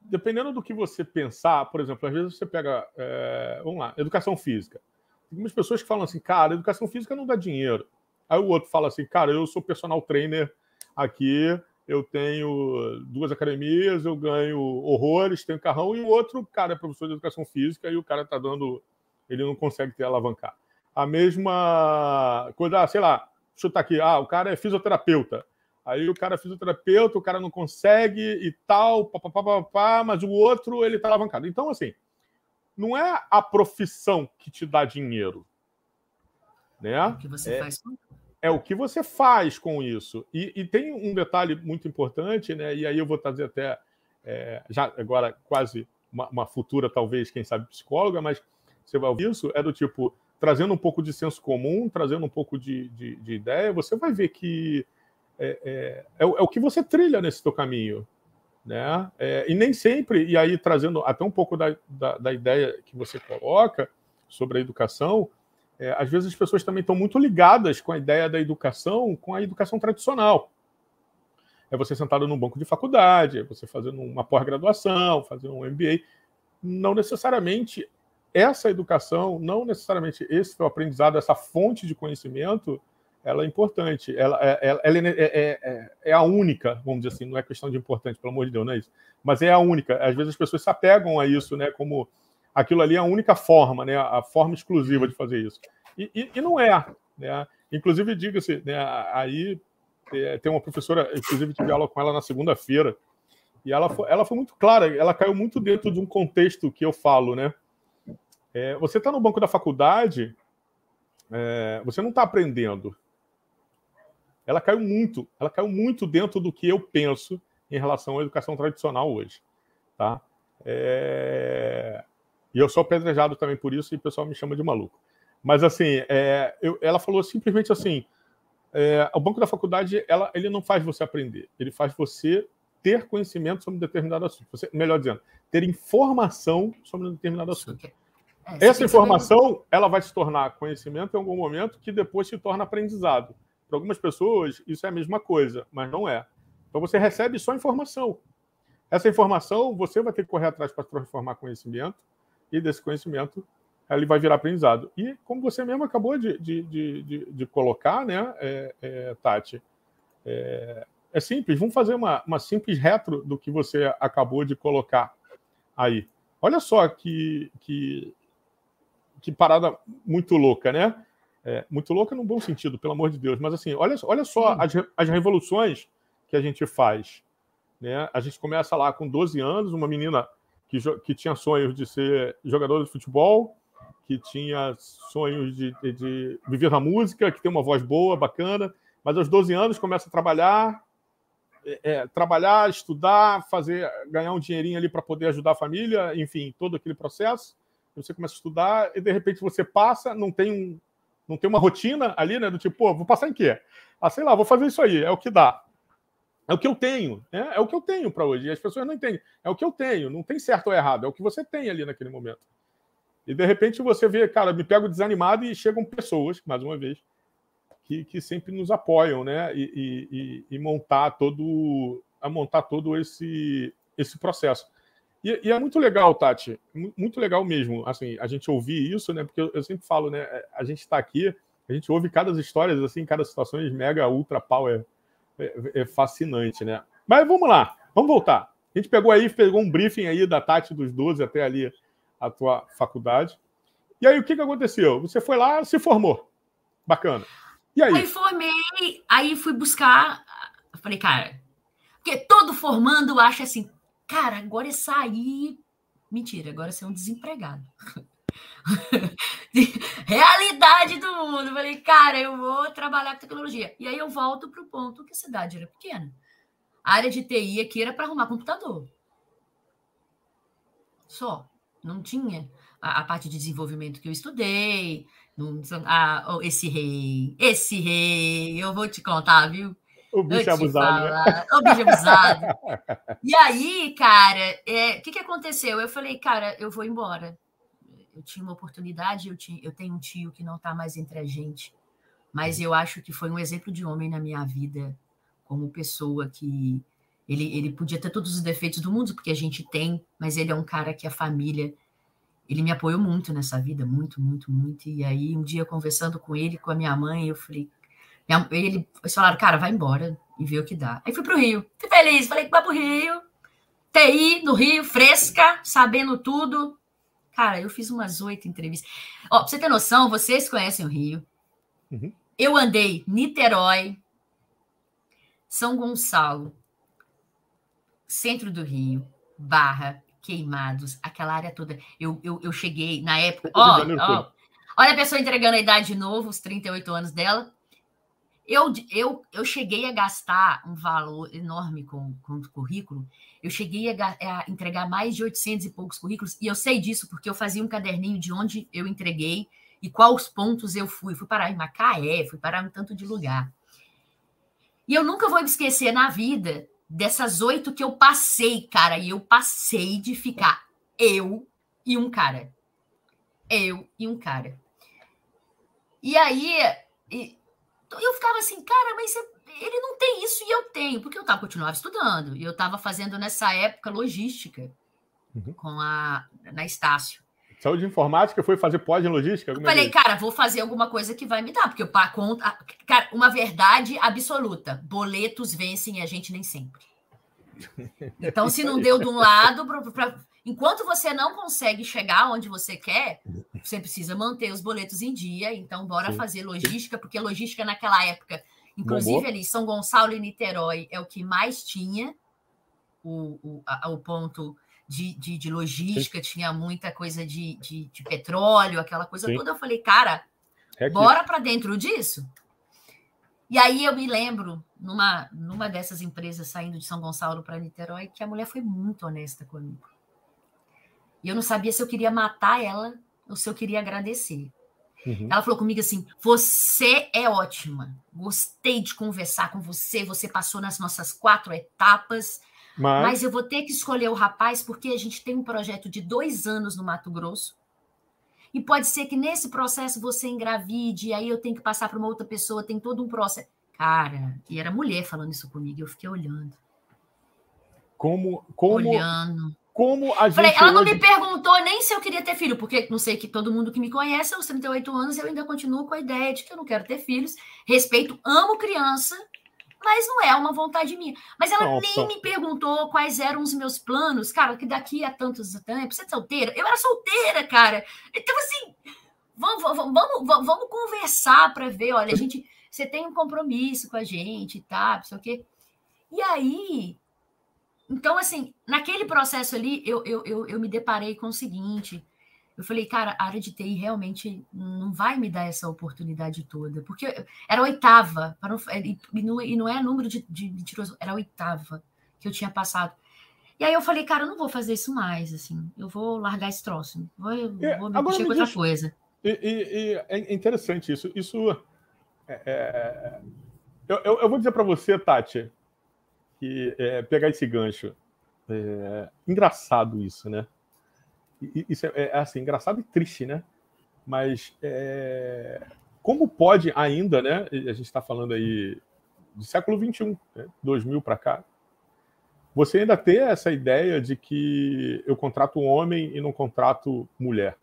dependendo do que você pensar, por exemplo, às vezes você pega, é, vamos lá, educação física. Tem algumas pessoas que falam assim, cara, educação física não dá dinheiro. Aí o outro fala assim, cara, eu sou personal trainer aqui, eu tenho duas academias, eu ganho horrores, tenho carrão, e o outro cara é professor de educação física e o cara tá dando. Ele não consegue ter alavancar. A mesma coisa, ah, sei lá, chutar aqui, ah, o cara é fisioterapeuta. Aí o cara é fisioterapeuta, o cara não consegue e tal, papapá, mas o outro ele tá alavancado. Então, assim, não é a profissão que te dá dinheiro. Né? É o que você é, faz com é o que você faz com isso. E, e, tem um detalhe muito importante, né? E aí eu vou trazer até é, já agora quase uma, uma, futura, talvez, quem sabe, psicóloga, mas você vai ouvir isso, é do tipo, trazendo um pouco de senso comum, trazendo um pouco de, de, de ideia, você vai ver que é, é, é, o, é o que você trilha nesse teu caminho. Né? É, e nem sempre, e aí trazendo até um pouco da, da, da ideia que você coloca sobre a educação, é, às vezes as pessoas também estão muito ligadas com a ideia da educação, com a educação tradicional. É você sentado num banco de faculdade, é você fazendo uma pós-graduação, fazendo um MBA. Não necessariamente essa educação, não necessariamente esse teu aprendizado, essa fonte de conhecimento, ela é importante. Ela, é, ela, ela é, é, é, é, a única, vamos dizer assim, não é questão de importante, pelo amor de Deus, não é isso. Mas é a única. Às vezes as pessoas se apegam a isso, né? Como aquilo ali é a única forma, né? A forma exclusiva de fazer isso. E, e, e não é. Né? Inclusive, diga-se, né? aí é, tem uma professora, inclusive tive aula com ela na segunda-feira, e ela foi, ela foi muito clara, ela caiu muito dentro de um contexto que eu falo, né? É, você está no banco da faculdade, é, você não está aprendendo, ela caiu muito, ela caiu muito dentro do que eu penso em relação à educação tradicional hoje, tá? É... E eu sou apedrejado também por isso e o pessoal me chama de maluco. Mas assim, é... eu... ela falou simplesmente assim: é... o banco da faculdade, ela... ele não faz você aprender, ele faz você ter conhecimento sobre um determinado assunto. Você... melhor dizendo, ter informação sobre um determinado assunto. É, Essa informação, ela vai se tornar conhecimento em algum momento que depois se torna aprendizado. Para algumas pessoas, isso é a mesma coisa, mas não é. Então você recebe só informação. Essa informação você vai ter que correr atrás para transformar conhecimento, e desse conhecimento ele vai virar aprendizado. E como você mesmo acabou de, de, de, de colocar, né, é, é, Tati, é, é, simples. Vamos fazer uma, uma simples retro do que você acabou de colocar aí. Olha só que, que, que parada muito louca, né? É, muito louca no bom sentido, pelo amor de Deus. Mas assim, olha, olha só as, as revoluções que a gente faz. Né? A gente começa lá com 12 anos, uma menina que, que tinha sonhos de ser jogadora de futebol, que tinha sonhos de, de, de, viver na música, que tem uma voz boa, bacana, mas aos 12 anos começa a trabalhar, é, é, trabalhar, estudar, fazer, ganhar um dinheirinho ali para poder ajudar a família, enfim, todo aquele processo. Você começa a estudar e de repente você passa, não tem um, não tem uma rotina ali, né? Do tipo, pô, vou passar em quê? Ah, sei lá, vou fazer isso aí, é o que dá. É o que eu tenho, né? é o que eu tenho para hoje. E as pessoas não entendem. É o que eu tenho, não tem certo ou errado, é o que você tem ali naquele momento. E de repente você vê, cara, me pego desanimado e chegam pessoas, mais uma vez, que, que sempre nos apoiam, né? E, e, e montar todo, a montar todo esse, esse processo. E, e, é muito legal, Tati, muito legal mesmo, assim, a gente ouvir isso, né? Porque eu, sempre falo, né? A gente está aqui, a gente ouve cada histórias, assim, cada situação mega ultra power, é, é fascinante, né? Mas vamos lá, vamos voltar. A gente pegou aí, pegou um briefing aí da Tati dos 12 até ali a tua faculdade. E aí, o que, que aconteceu? Você foi lá, se formou. Bacana. E aí? Aí formei, aí fui buscar. Falei, cara, porque todo formando acha assim, cara, agora é sair. Mentira, agora é ser um desempregado. *laughs* Realidade do mundo. Falei, cara, eu vou trabalhar com tecnologia. E aí eu volto para o ponto que a cidade era pequena. A área de TI aqui era para arrumar computador. Só não tinha a, a parte de desenvolvimento que eu estudei. Não, esse rei, esse rei, eu vou te contar, viu? O bicho é abusado. Né? O bicho é abusado. *laughs* e aí, cara, o é, que, que aconteceu? Eu falei, cara, eu vou embora. Eu tinha uma oportunidade, eu, tinha, eu tenho um tio que não está mais entre a gente, mas eu acho que foi um exemplo de homem na minha vida, como pessoa que ele, ele podia ter todos os defeitos do mundo, porque a gente tem, mas ele é um cara que a família. Ele me apoiou muito nessa vida, muito, muito, muito. E aí, um dia, conversando com ele, com a minha mãe, eu falei. Minha, ele, eles falaram, cara, vai embora e vê o que dá. Aí fui pro Rio. Fui feliz, falei que vai pro Rio. TI no Rio, fresca, sabendo tudo. Cara, eu fiz umas oito entrevistas. Ó, pra você ter noção, vocês conhecem o Rio. Uhum. Eu andei Niterói, São Gonçalo, centro do Rio, Barra, Queimados, aquela área toda. Eu, eu, eu cheguei na época. Ó, ó, olha a pessoa entregando a idade de novo, os 38 anos dela. Eu, eu, eu cheguei a gastar um valor enorme com, com o currículo. Eu cheguei a, a, entregar mais de 800 e poucos currículos. E eu sei disso porque eu fazia um caderninho de onde eu entreguei e quais pontos eu fui. Fui parar em Macaé, fui parar em tanto de lugar. E eu nunca vou esquecer na vida dessas oito que eu passei, cara, e eu passei de ficar eu e um cara. Eu e um cara. E aí, eu ficava assim, cara, mas ele não tem isso e eu tenho, porque eu tava, continuava estudando, e eu estava fazendo nessa época logística uhum. com a na Estácio. Saúde de informática foi fazer pós em logística? Eu falei, cara, vou fazer alguma coisa que vai me dar, porque eu conta. Cara, uma verdade absoluta: boletos vencem a gente nem sempre. *laughs* Então, se não deu de um lado, pra, pra, enquanto você não consegue chegar onde você quer, você precisa manter os boletos em dia. Então, bora Sim. fazer logística, porque logística naquela época, inclusive ali, São Gonçalo e Niterói é o que mais tinha o, o, a, o ponto de, de, de logística, Sim. tinha muita coisa de, de, de, petróleo, aquela coisa Sim. toda. Eu falei, cara, é bora para dentro disso. E aí eu me lembro, numa, numa dessas empresas saindo de São Gonçalo para Niterói, que a mulher foi muito honesta comigo. E eu não sabia se eu queria matar ela ou se eu queria agradecer. Uhum. Ela falou comigo assim: Você é ótima, gostei de conversar com você, você passou nas nossas quatro etapas mas... Mas eu vou ter que escolher o rapaz porque a gente tem um projeto de dois anos no Mato Grosso. E pode ser que nesse processo você engravide, aí eu tenho que passar para uma outra pessoa, tem todo um processo. Cara, e era mulher falando isso comigo, eu fiquei olhando. Como, como, olhando. Como a gente. Falei, ela não me perguntou nem se eu queria ter filho, porque não sei que todo mundo que me conhece, aos 38 anos, eu ainda continuo com a ideia de que eu não quero ter filhos. Respeito, amo criança, mas não é uma vontade minha. Mas ela Nossa. nem me perguntou quais eram os meus planos, cara, que daqui a tantos tempos, você é solteira? Eu era solteira, cara. Então, assim, vamos, vamos, vamos, vamos conversar para ver, olha, a gente, você tem um compromisso com a gente, tá? Não sei o quê. E aí, então, assim, naquele processo ali, eu, eu, eu, eu me deparei com o seguinte. Eu falei, cara, a área de TI realmente não vai me dar essa oportunidade toda, porque era a oitava, e não, e não é número de, de mentiroso, era a oitava que eu tinha passado. E aí eu falei, cara, eu não vou fazer isso mais, assim, eu vou largar esse troço, vou, é, vou me mexer com outra coisa. E, e, e, é interessante isso. Isso. É, é eu, eu, eu, vou dizer para você, Tati, que é, pegar esse gancho. É, engraçado isso, né? Isso é, é, assim, engraçado e triste, né? Mas é, como pode ainda, né? A gente está falando aí do século XXI, né, 2000 para cá, você ainda ter essa ideia de que eu contrato homem e não contrato mulher.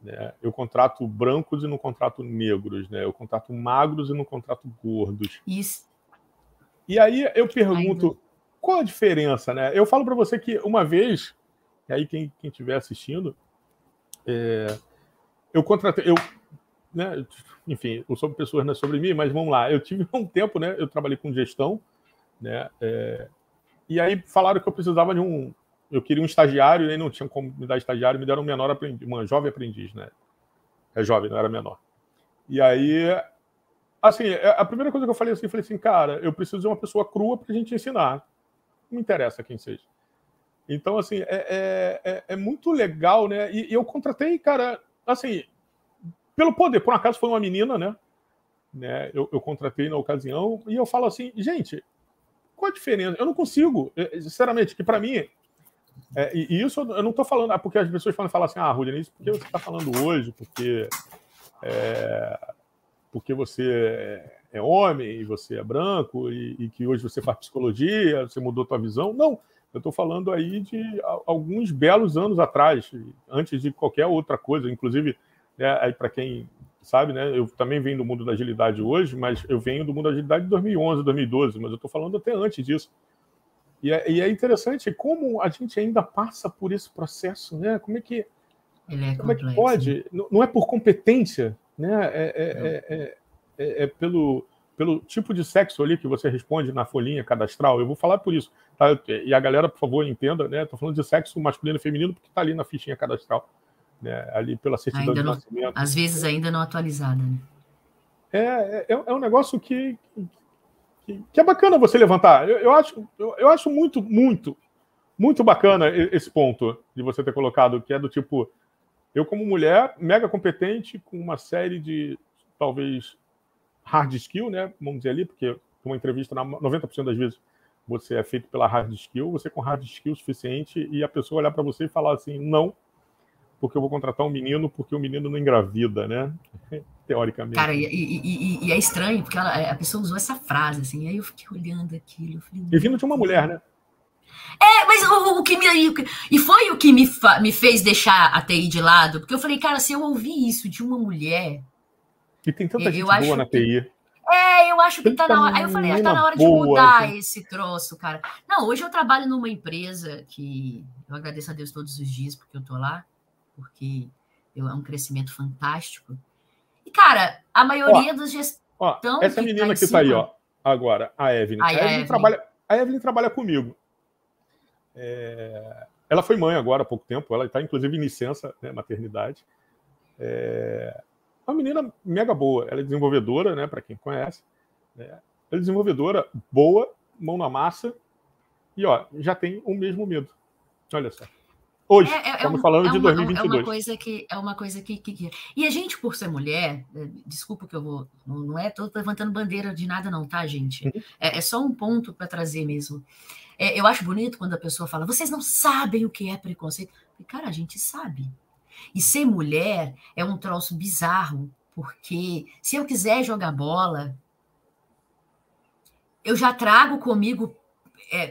Né? Eu contrato brancos e não contrato negros, né? Eu contrato magros e não contrato gordos. Isso. E aí eu pergunto, qual a diferença, né? Eu falo para você que uma vez, e aí quem estiver assistindo, é, eu contratei, eu, né, enfim, o sobre pessoas não é sobre mim, mas vamos lá, eu tive um tempo, né? Eu trabalhei com gestão, né? É, e aí falaram que eu precisava de um, eu queria um estagiário e aí não tinha como me dar estagiário, me deram um menor aprendiz, uma jovem aprendiz, né? É jovem, não era menor. E aí, assim, é, a primeira coisa que eu falei assim, eu falei assim, cara, eu preciso de uma pessoa crua para a gente ensinar. Não interessa quem seja. Então, assim, é, é, é, é muito legal, né? E, e, eu contratei, cara, assim, pelo poder, por acaso foi uma menina, né? né? Eu, eu contratei na ocasião e eu falo assim, gente, qual a diferença? Eu não consigo, sinceramente, que para mim é, e, isso eu não estou falando, ah, porque as pessoas falam, assim, ah, Rudine, isso porque você está falando hoje, porque, é, porque você é homem e você é branco e, e, que hoje você faz psicologia, você mudou tua visão. Não, eu estou falando aí de alguns belos anos atrás, antes de qualquer outra coisa. Inclusive, né, para quem sabe, né, eu também venho do mundo da agilidade hoje, mas eu venho do mundo da agilidade de 2011, 2012, mas eu estou falando até antes disso. E é, e é, interessante como a gente ainda passa por esse processo, né? Como é que, é como é que pode? Não é por competência, né? É, é, é, pelo, pelo tipo de sexo ali que você responde na folhinha cadastral. Eu vou falar por isso. Tá? E a galera, por favor, entenda, né? Estou falando de sexo masculino e feminino porque está ali na fichinha cadastral. Né? Ali pela certidão ainda de não, nascimento. Às vezes ainda não atualizada, né? É, é, é um negócio que, que, é bacana você levantar. Eu, eu acho, eu, eu, acho muito, muito, muito bacana esse ponto de você ter colocado, que é do tipo, eu como mulher, mega competente, com uma série de, talvez, hard skill, né? Vamos dizer ali, porque uma entrevista, 90% das vezes, você é feito pela hard skill, você com hard skill suficiente e a pessoa olhar para você e falar assim, não, porque eu vou contratar um menino porque o menino não engravida, né? *laughs* Teoricamente. Cara, e, e, e, e é estranho, porque ela, a pessoa usou essa frase, assim, aí eu fiquei olhando aquilo. Falei, e vindo de uma mulher, né? É, mas o, o que me. E foi o que me, me fez deixar a TI de lado, porque eu falei, cara, se eu ouvir isso de uma mulher. E tem tanta gente boa na TI. É, eu acho que tá na hora. Aí eu falei, ah, tá na hora de mudar assim. esse troço, cara. Não, hoje eu trabalho numa empresa que eu agradeço a Deus todos os dias porque eu tô lá porque eu, é um crescimento fantástico. E, cara, a maioria ó, dos gestores. Essa que menina tá que está aí, ó, agora, a Evelyn. a, a Evelyn, Evelyn, Trabalha, a Evelyn trabalha comigo. É... Ela foi mãe agora há pouco tempo, ela está inclusive em licença, né, maternidade. É... Uma menina mega boa, ela é desenvolvedora, né, para quem conhece. Né? Ela é desenvolvedora, boa, mão na massa, e ó, já tem o mesmo medo. Olha só. Hoje, é, é, estamos é falando é de 2022. É uma coisa que é uma coisa que, que, e a gente por ser mulher, é, desculpa que eu vou, não é, tô levantando bandeira de nada não, tá, gente? Uhum. É, é, só um ponto para trazer mesmo. É, eu acho bonito quando a pessoa fala, vocês não sabem o que é preconceito. Cara, a gente sabe. E ser mulher é um troço bizarro, porque se eu quiser jogar bola, eu já trago comigo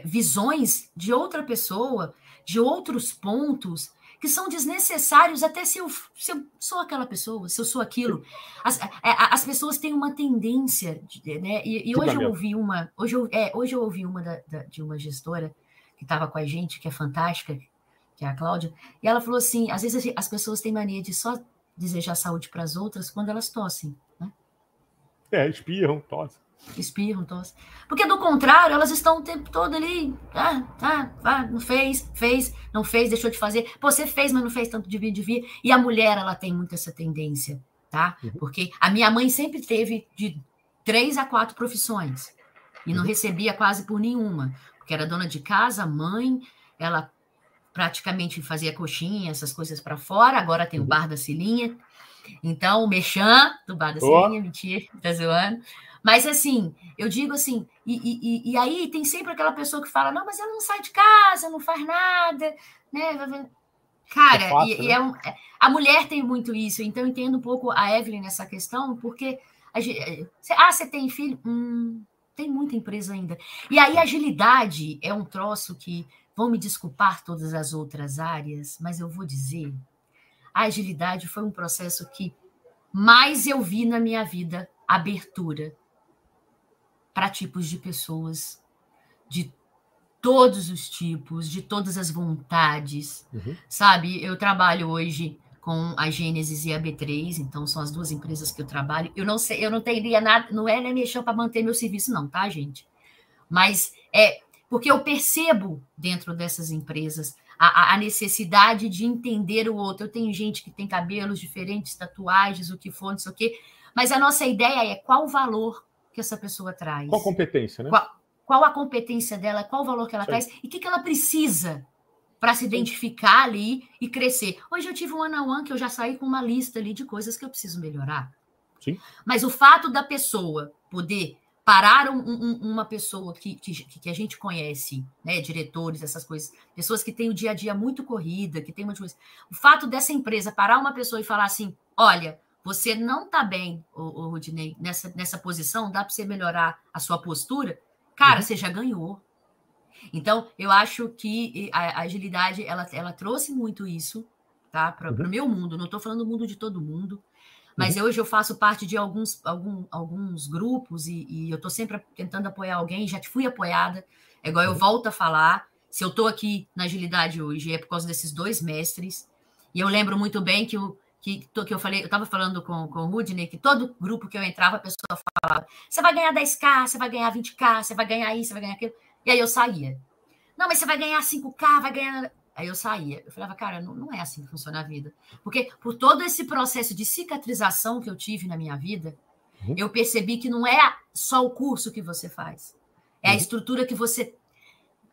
visões de outra pessoa de outros pontos que são desnecessários até se eu, se eu sou aquela pessoa, se eu sou aquilo. As, é, as pessoas têm uma tendência, de, né? E, e hoje eu ouvi uma, hoje eu, é, hoje eu ouvi uma da, da, de uma gestora que estava com a gente, que é fantástica, que é a Cláudia, e ela falou assim: às vezes as pessoas têm mania de só desejar saúde para as outras quando elas tossem. Né? É, espirram, tossem. Espirram, tossem. Porque do contrário, elas estão o tempo todo ali. Ah, ah, ah, não fez, fez, não fez, deixou de fazer. Pô, você fez, mas não fez tanto de devia. E a mulher, ela tem muito essa tendência, tá? Uhum. Porque a minha mãe sempre teve de três a quatro profissões. E não uhum. recebia quase por nenhuma. Porque era dona de casa, mãe, ela praticamente fazia coxinha, essas coisas para fora. Agora tem o uhum. bar da Cilinha. Então, o Mechan do bar da. Cilinha, mentira, tá zoando. Mas assim, eu digo assim, e, e, e aí tem sempre aquela pessoa que fala: não, mas ela não sai de casa, não faz nada, né? Cara, é fácil, e, né? é um, é, a mulher tem muito isso, então eu entendo um pouco a Evelyn nessa questão, porque a, ah, você tem filho? Hum, tem muita empresa ainda. E aí, agilidade é um troço que vão me desculpar todas as outras áreas, mas eu vou dizer: a agilidade foi um processo que mais eu vi na minha vida abertura para tipos de pessoas de todos os tipos, de todas as vontades, uhum. sabe? Eu trabalho hoje com a Gênesis e a B3, então são as duas empresas que eu trabalho. Eu não sei, eu não teria nada, não é nem mexer para manter meu serviço, não, tá, gente? Mas é porque eu percebo dentro dessas empresas a, a, necessidade de entender o outro. Eu tenho gente que tem cabelos diferentes, tatuagens, o que for, não sei o quê. Mas a nossa ideia é qual o valor que essa pessoa traz. Qual a competência, né? Qual, qual a competência dela, qual o valor que ela Sim. traz e o que, que ela precisa para se identificar ali e crescer. Hoje eu tive um one on que eu já saí com uma lista ali de coisas que eu preciso melhorar. Sim. Mas o fato da pessoa poder parar um, um, uma pessoa que, que, que, a gente conhece, né, diretores, essas coisas, pessoas que têm o dia a dia muito corrida, que tem muita coisa. O fato dessa empresa parar uma pessoa e falar assim: olha, você não está bem, o, o Rudinei, nessa, nessa posição, dá para você melhorar a sua postura, cara, uhum. você já ganhou. Então, eu acho que a, a agilidade, ela, ela trouxe muito isso, tá? Para o uhum. meu mundo, não estou falando do mundo de todo mundo, mas uhum. hoje eu faço parte de alguns, algum, alguns grupos e, e eu estou sempre tentando apoiar alguém, já fui apoiada, é igual eu uhum. volto a falar, se eu estou aqui na agilidade hoje, é por causa desses dois mestres, e eu lembro muito bem que o, que, que eu falei, eu estava falando com, com o Rudney, que todo grupo que eu entrava, a pessoa falava: você vai ganhar 10k, você vai ganhar 20k, você vai ganhar isso, você vai ganhar aquilo. E aí eu saía. Não, mas você vai ganhar 5k, vai ganhar. Aí eu saía. Eu falava, cara, não, não é assim que funciona a vida. Porque por todo esse processo de cicatrização que eu tive na minha vida, uhum. eu percebi que não é só o curso que você faz, é uhum. a estrutura que você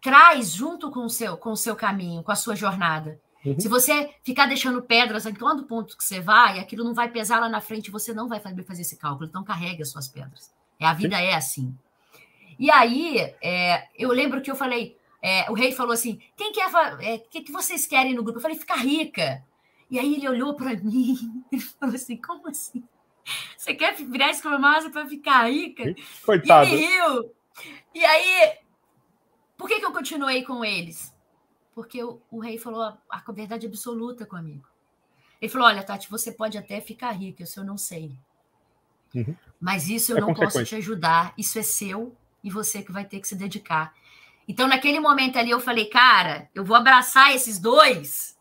traz junto com o seu, com o seu caminho, com a sua jornada. Uhum. Se você ficar deixando pedras em todo ponto que você vai, aquilo não vai pesar lá na frente, você não vai fazer esse cálculo. Então, carregue as suas pedras. É, a vida é assim. E aí, é, eu lembro que eu falei, é, o rei falou assim: quem quer, o é, que, que vocês querem no grupo? Eu falei, ficar rica. E aí ele olhou para *laughs* mim e falou assim: como assim? Você quer virar escromosa para ficar rica? Coitado. E ele riu. E aí, por que, que eu continuei com eles? porque o, o rei falou a, a, verdade absoluta comigo. Ele falou: Olha, Tati, você pode até ficar rica, isso eu não sei. Uhum. Mas isso eu é não posso te ajudar, isso é seu e você que vai ter que se dedicar. Então, naquele momento ali, eu falei: Cara, eu vou abraçar esses dois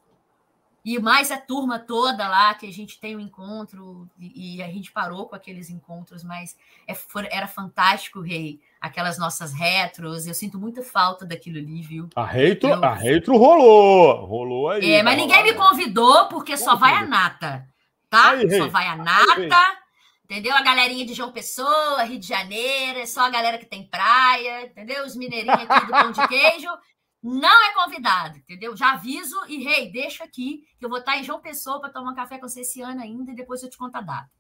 e mais a turma toda lá, que a gente tem um encontro, e, a gente parou com aqueles encontros, mas é, era fantástico, Rei. Aquelas nossas retros, eu sinto muita falta daquilo ali, viu? A retro, eu... a retro rolou, rolou aí. É, mas ninguém me convidou, porque só vai a nata, tá? Aí, só vai a nata, entendeu? A galerinha de João Pessoa, Rio de Janeiro, é só a galera que tem praia, entendeu? Os mineirinhos aqui do pão de queijo não é convidado, entendeu? Já aviso e, rei, hey, deixa aqui, que eu vou estar em João Pessoa para tomar um café com você esse ano ainda e depois eu te conto a data.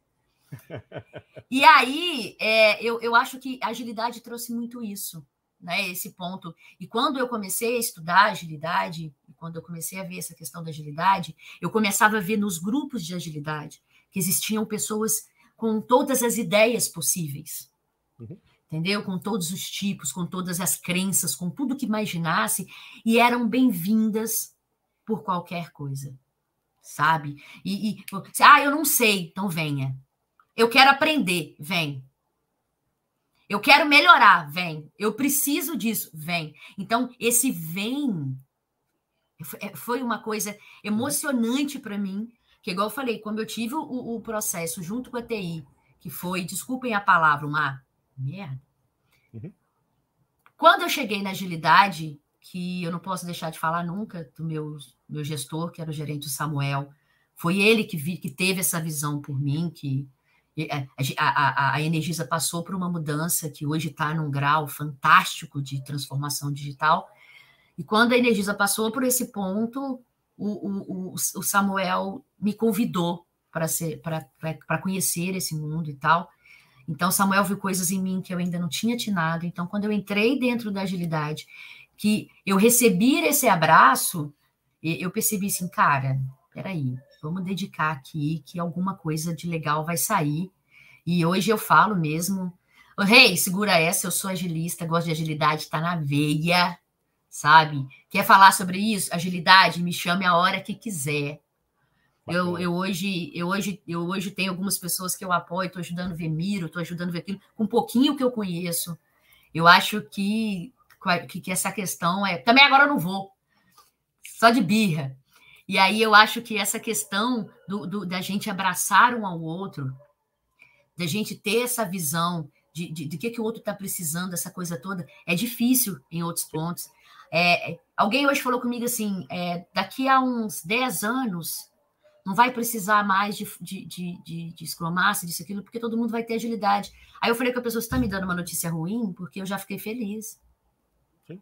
e aí, é, eu, eu acho que a agilidade trouxe muito isso, né? Esse ponto. E quando eu comecei a estudar agilidade, quando eu comecei a ver essa questão da agilidade, eu começava a ver nos grupos de agilidade que existiam pessoas com todas as ideias possíveis. Uhum entendeu? Com todos os tipos, com todas as crenças, com tudo que imaginasse, e eram bem-vindas por qualquer coisa, sabe? E, e, ah, eu não sei, então venha. Eu quero aprender, vem. Eu quero melhorar, vem. Eu preciso disso, vem. Então, esse vem foi uma coisa emocionante para mim, Que igual eu falei, quando eu tive o, o processo junto com a TI, que foi, desculpem a palavra, uma merda. Uhum. Quando eu cheguei na agilidade, que eu não posso deixar de falar nunca do meu, meu gestor, que era o gerente Samuel, foi ele que, vi, que teve essa visão por mim, que a, a, a Energisa passou por uma mudança que hoje está num grau fantástico de transformação digital. E quando a Energisa passou por esse ponto, o, o, o Samuel me convidou para conhecer esse mundo e tal. Então, Samuel viu coisas em mim que eu ainda não tinha atinado. Então, quando eu entrei dentro da agilidade, que eu recebi esse abraço, eu percebi assim, cara, peraí, vamos dedicar aqui que alguma coisa de legal vai sair. E hoje eu falo mesmo, rei, hey, segura essa, eu sou agilista, gosto de agilidade, tá na veia, sabe? Quer falar sobre isso? Agilidade, me chame a hora que quiser. Eu, eu, hoje, eu, hoje, eu hoje tenho algumas pessoas que eu apoio, estou ajudando ver Miro, estou ajudando ver aquilo, com um pouquinho que eu conheço. Eu acho que, que, que essa questão é. Também agora eu não vou, só de birra. E aí eu acho que essa questão do, do, da gente abraçar um ao outro, da gente ter essa visão de, de, de que, que o outro está precisando, essa coisa toda, é difícil em outros pontos. É, alguém hoje falou comigo assim: é, daqui a uns 10 anos, não vai precisar mais de, de, de, de, de disso, aquilo, porque todo mundo vai ter agilidade. Aí eu falei com a pessoa: você está me dando uma notícia ruim? Porque eu já fiquei feliz. Sim.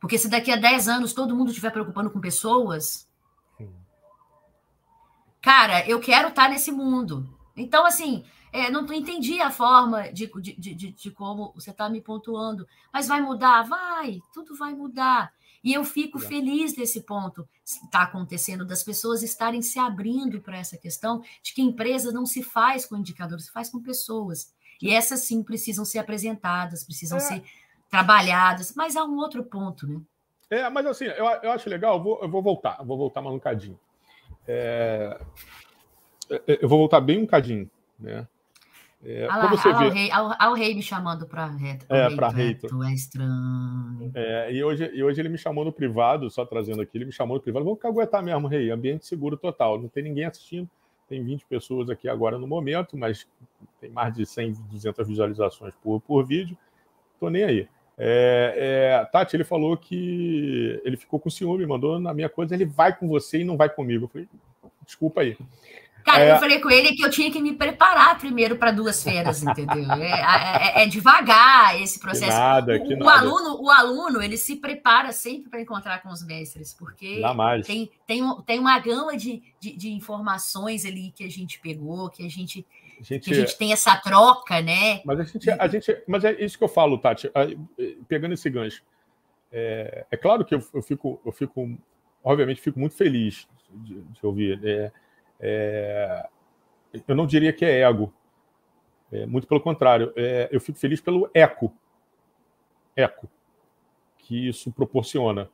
Porque se daqui a 10 anos todo mundo estiver preocupando com pessoas, Cara, eu quero estar nesse mundo. Então, assim, é, não entendi a forma de, de, de, de como você está me pontuando. Mas vai mudar? Vai, tudo vai mudar. E eu fico feliz desse ponto está acontecendo, das pessoas estarem se abrindo para essa questão de que empresa não se faz com indicadores, se faz com pessoas. E essas sim precisam ser apresentadas, precisam é. ser trabalhadas, mas há um outro ponto, né? É, mas assim, eu, eu acho legal, eu vou, eu vou voltar, eu vou voltar mais um cadinho. É, é... Eu vou voltar bem um cadinho, né? É, olha lá, você vê... o, rei, olha o rei me chamando para reto. É, para reto. Tu é estranho. É, e, hoje, e hoje ele me chamou no privado, só trazendo aqui, ele me chamou no privado. Vou caguetar mesmo, rei. Ambiente seguro total. Não tem ninguém assistindo. Tem 20 pessoas aqui agora no momento, mas tem mais de 100, 200 visualizações por, por vídeo. Tô nem aí. É, é, Tati, ele falou que ele ficou com ciúme, mandou na minha coisa, ele vai com você e não vai comigo. Eu falei, desculpa aí. Cara, é... eu falei com ele que eu tinha que me preparar primeiro para duas feiras, entendeu? É, é, é, devagar esse processo. Que nada, que o, nada. aluno, o aluno, ele se prepara sempre para encontrar com os mestres, porque tem, tem, tem uma gama de, de, de, informações ali que a gente pegou, que a gente, a gente, que a gente tem essa troca, né? Mas a gente, a gente, mas é isso que eu falo, Tati, pegando esse gancho. É, é claro que eu, eu, fico, eu fico, obviamente, fico muito feliz de, de ouvir. É, é, eu não diria que é ego. É, muito pelo contrário. É, eu fico feliz pelo eco. Eco. Que isso proporciona.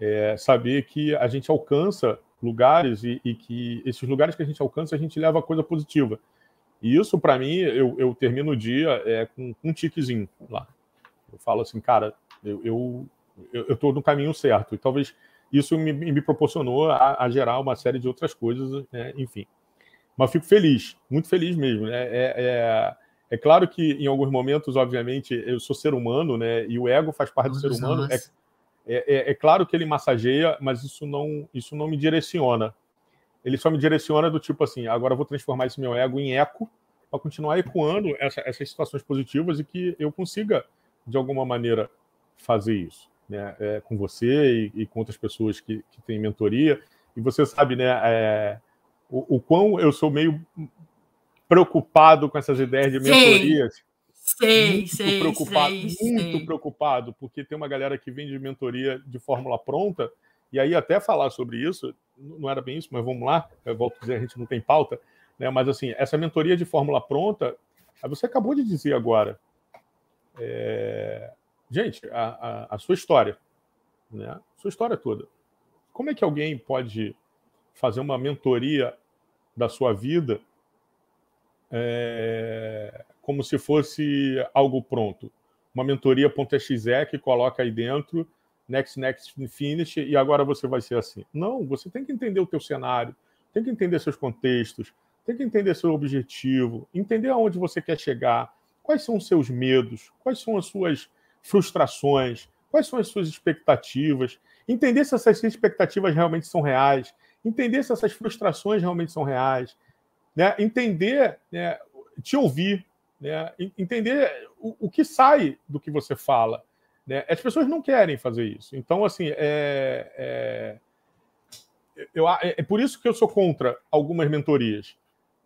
É, saber que a gente alcança lugares e, e, que esses lugares que a gente alcança, a gente leva a coisa positiva. E isso, para mim, eu, eu, termino o dia é, com, com um tiquezinho lá. Eu falo assim, cara, eu estou eu, no caminho certo. E talvez isso me, me proporcionou a, a, gerar uma série de outras coisas, né? enfim. Mas fico feliz, muito feliz mesmo. Né? É, é, é, claro que em alguns momentos, obviamente, eu sou ser humano, né? E o ego faz parte Todos do ser humano. É, é, é, claro que ele massageia, mas isso não, isso não me direciona. Ele só me direciona do tipo assim, agora eu vou transformar esse meu ego em eco para continuar ecoando essa, essas situações positivas e que eu consiga, de alguma maneira, fazer isso né, é, com você e, e, com outras pessoas que, que têm mentoria. E você sabe, né, é, o, o, quão eu sou meio preocupado com essas ideias de mentorias. Sei, muito sei, preocupado, sei, muito sei. preocupado, porque tem uma galera que vem de mentoria de fórmula pronta, e aí até falar sobre isso, não era bem isso, mas vamos lá, eu volto a dizer, a gente não tem pauta, né? Mas assim, essa mentoria de fórmula pronta, você acabou de dizer agora, é, gente, a, a, a sua história, né? Sua história toda. Como é que alguém pode fazer uma mentoria da sua vida é, como se fosse algo pronto? Uma mentoria.exe que coloca aí dentro next, next, finish e agora você vai ser assim. Não, você tem que entender o teu cenário, tem que entender seus contextos, tem que entender seu objetivo, entender aonde você quer chegar, quais são os seus medos, quais são as suas frustrações, quais são as suas expectativas, entender se essas expectativas realmente são reais, entender se essas frustrações realmente são reais, né? entender, né? te ouvir, né? entender o, o, que sai do que você fala. Né? As pessoas não querem fazer isso. Então, assim, é, é, eu, é, é por isso que eu sou contra algumas mentorias.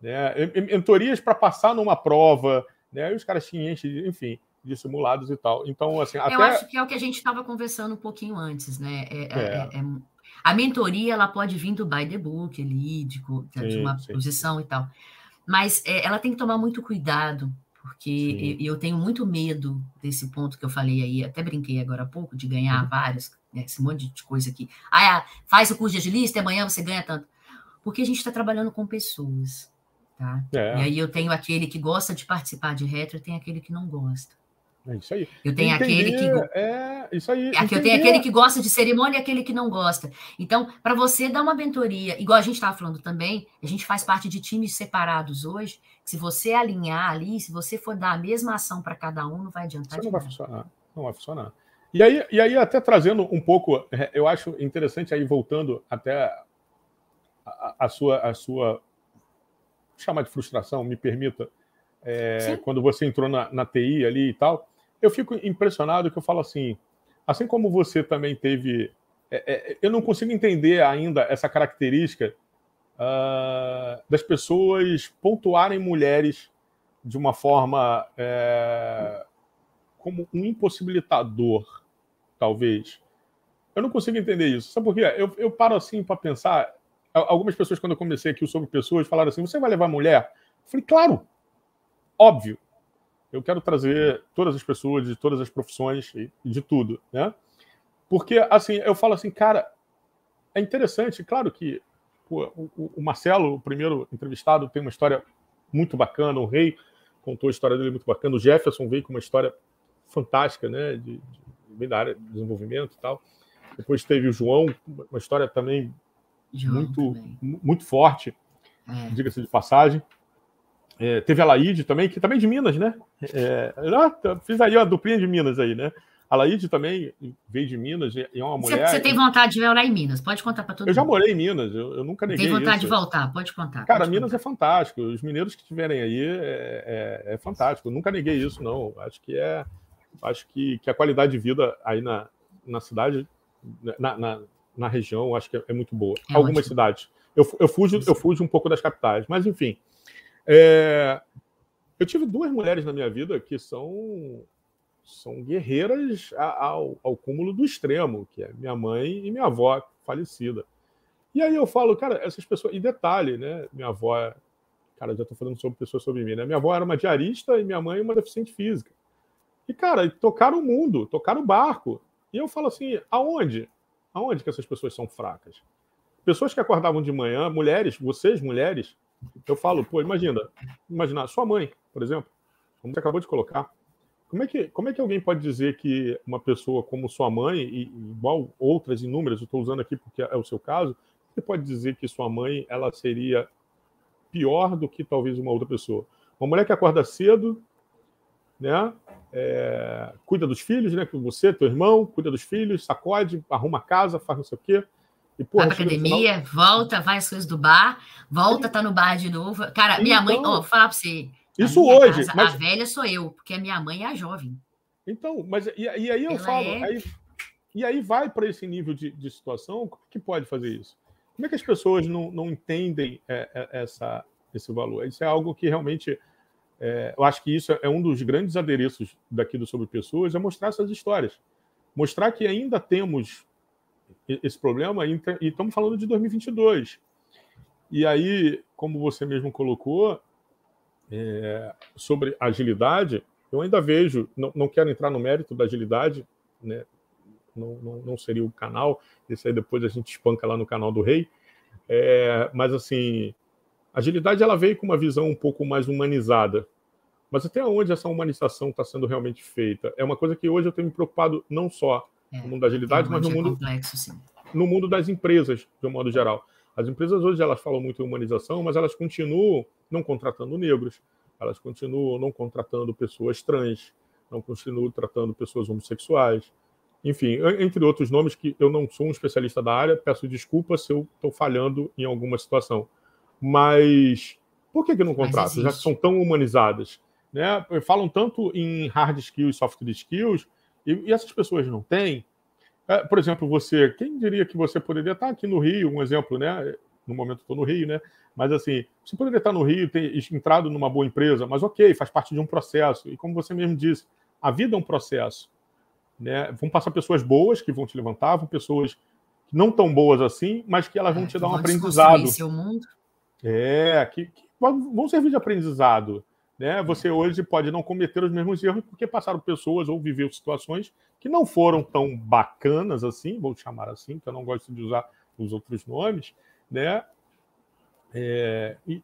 Né? Mentorias para passar numa prova, né? E os caras se enchem, enfim, de simulados e tal. Então, assim, até... Eu acho que é o que a gente estava conversando um pouquinho antes, né? É, é. é, é a mentoria ela pode vir do by the book, ali, de, de uma sim. posição e tal. Mas é, ela tem que tomar muito cuidado, porque eu, eu, tenho muito medo desse ponto que eu falei aí, até brinquei agora há pouco, de ganhar uhum. vários, né, esse monte de coisa aqui. Ah, faz o curso de agilista e amanhã você ganha tanto. Porque a gente está trabalhando com pessoas. Tá? É. E aí eu tenho aquele que gosta de participar de retro e tem aquele que não gosta. É isso aí. Eu tenho Entender, aquele que. É, isso aí. Aqui eu tenho aquele que gosta de cerimônia e aquele que não gosta. Então, para você dar uma mentoria, igual a gente estava falando também, a gente faz parte de times separados hoje. Se você alinhar ali, se você for dar a mesma ação para cada um, não vai adiantar. Isso não vai funcionar. Não vai funcionar. E aí, e aí, até trazendo um pouco, é, eu acho interessante aí, voltando até a, a sua, a sua chamar de frustração, me permita, é, quando você entrou na, na TI ali e tal eu fico impressionado que eu falo assim, assim como você também teve, é, é, eu não consigo entender ainda essa característica uh, das pessoas pontuarem mulheres de uma forma é, como um impossibilitador, talvez. Eu não consigo entender isso. Sabe por quê? Eu, eu paro assim para pensar. Algumas pessoas, quando eu comecei aqui sobre pessoas, falaram assim: você vai levar mulher? Eu falei, claro, óbvio eu quero trazer todas as pessoas de todas as profissões e de tudo, né? Porque, assim, eu falo assim, cara, é interessante, claro que pô, o, o, Marcelo, o primeiro entrevistado, tem uma história muito bacana, o Rei contou a história dele muito bacana, o Jefferson veio com uma história fantástica, né, de, de, bem da área de desenvolvimento e tal. Depois teve o João, uma história também João muito, também. muito forte, é. diga-se de passagem. É, teve a Laide também, que também é de Minas, né? É, fiz aí a duplinha de Minas aí, né? A Laide também veio de Minas e é uma mulher. Você tem vontade de morar em Minas? Pode contar para todo eu mundo. Eu já morei em Minas, eu, eu nunca neguei. Tem vontade isso. de voltar? Pode contar. Cara, pode Minas contar. é fantástico. Os mineiros que estiverem aí é, é, é, fantástico. Eu nunca neguei isso, não. Acho que é. Acho que, que a qualidade de vida aí na, na cidade, na, na, na região, acho que é, é muito boa. É Algumas ótimo. cidades. Eu, eu, fujo, eu fujo um pouco das capitais, mas enfim. É, eu tive duas mulheres na minha vida que são são guerreiras ao, ao cúmulo do extremo, que é minha mãe e minha avó falecida. E aí eu falo, cara, essas pessoas. E detalhe, né? Minha avó. Cara, já estou falando sobre pessoas sobre mim, né? Minha avó era uma diarista e minha mãe uma deficiente física. E, cara, tocaram o mundo, tocaram o barco. E eu falo assim: aonde? Aonde que essas pessoas são fracas? Pessoas que acordavam de manhã, mulheres, vocês, mulheres, eu falo, pô, imagina, imagina, sua mãe, por exemplo, como você acabou de colocar, como é que, como é que alguém pode dizer que uma pessoa como sua mãe, e igual outras inúmeras, eu estou usando aqui porque é o seu caso, você pode dizer que sua mãe ela seria pior do que talvez uma outra pessoa? Uma mulher que acorda cedo, né? É, cuida dos filhos, né? Você, teu irmão, cuida dos filhos, sacode, arruma a casa, faz não sei o quê. E, porra, vai pra academia, final... volta, vai as coisas do bar, volta, tá no bar de novo. Cara, minha mãe, então, ó, vou falar pra você. Isso hoje. Casa, mas... A velha sou eu, porque a minha mãe é a jovem. Então, mas e, e aí eu Ela falo, é... aí, e aí vai para esse nível de, de situação, como que pode fazer isso? Como é que as pessoas não, não entendem é, é, essa, esse valor? Isso é algo que realmente. É, eu acho que isso é um dos grandes adereços daqui do Sobre Pessoas, é mostrar essas histórias. Mostrar que ainda temos esse problema e estamos falando de 2022. E aí, como você mesmo colocou, é, sobre agilidade, eu ainda vejo, não, não quero entrar no mérito da agilidade, né? não, não, não seria o canal, esse aí depois a gente espanca lá no canal do Rei, é, mas assim, agilidade ela veio com uma visão um pouco mais humanizada, mas até onde essa humanização está sendo realmente feita? É uma coisa que hoje eu tenho me preocupado não só é, no mundo da agilidade, mas no mundo, complexo, no mundo das empresas, de um modo geral. As empresas hoje elas falam muito em humanização, mas elas continuam não contratando negros, elas continuam não contratando pessoas trans, não continuam tratando pessoas homossexuais, enfim, entre outros nomes que eu não sou um especialista da área, peço desculpa se eu estou falhando em alguma situação. Mas por que, que não contratam? Já que são tão humanizadas. Né? Falam tanto em hard skills, soft skills, e, e essas pessoas não têm. É, por exemplo, você, quem diria que você poderia estar aqui no Rio, um exemplo, né? No momento estou no Rio, né? Mas assim, você poderia estar no Rio, ter entrado numa boa empresa, mas ok, faz parte de um processo. E como você mesmo disse, a vida é um processo. Né? Vão passar pessoas boas que vão te levantar, vão pessoas não tão boas assim, mas que elas vão é, te dar um aprendizado. Seu mundo. É, que, que vão servir de aprendizado. Né? Você hoje pode não cometer os mesmos erros porque passaram pessoas ou viveu situações que não foram tão bacanas assim, vou chamar assim, que eu não gosto de usar os outros nomes, né? É, e,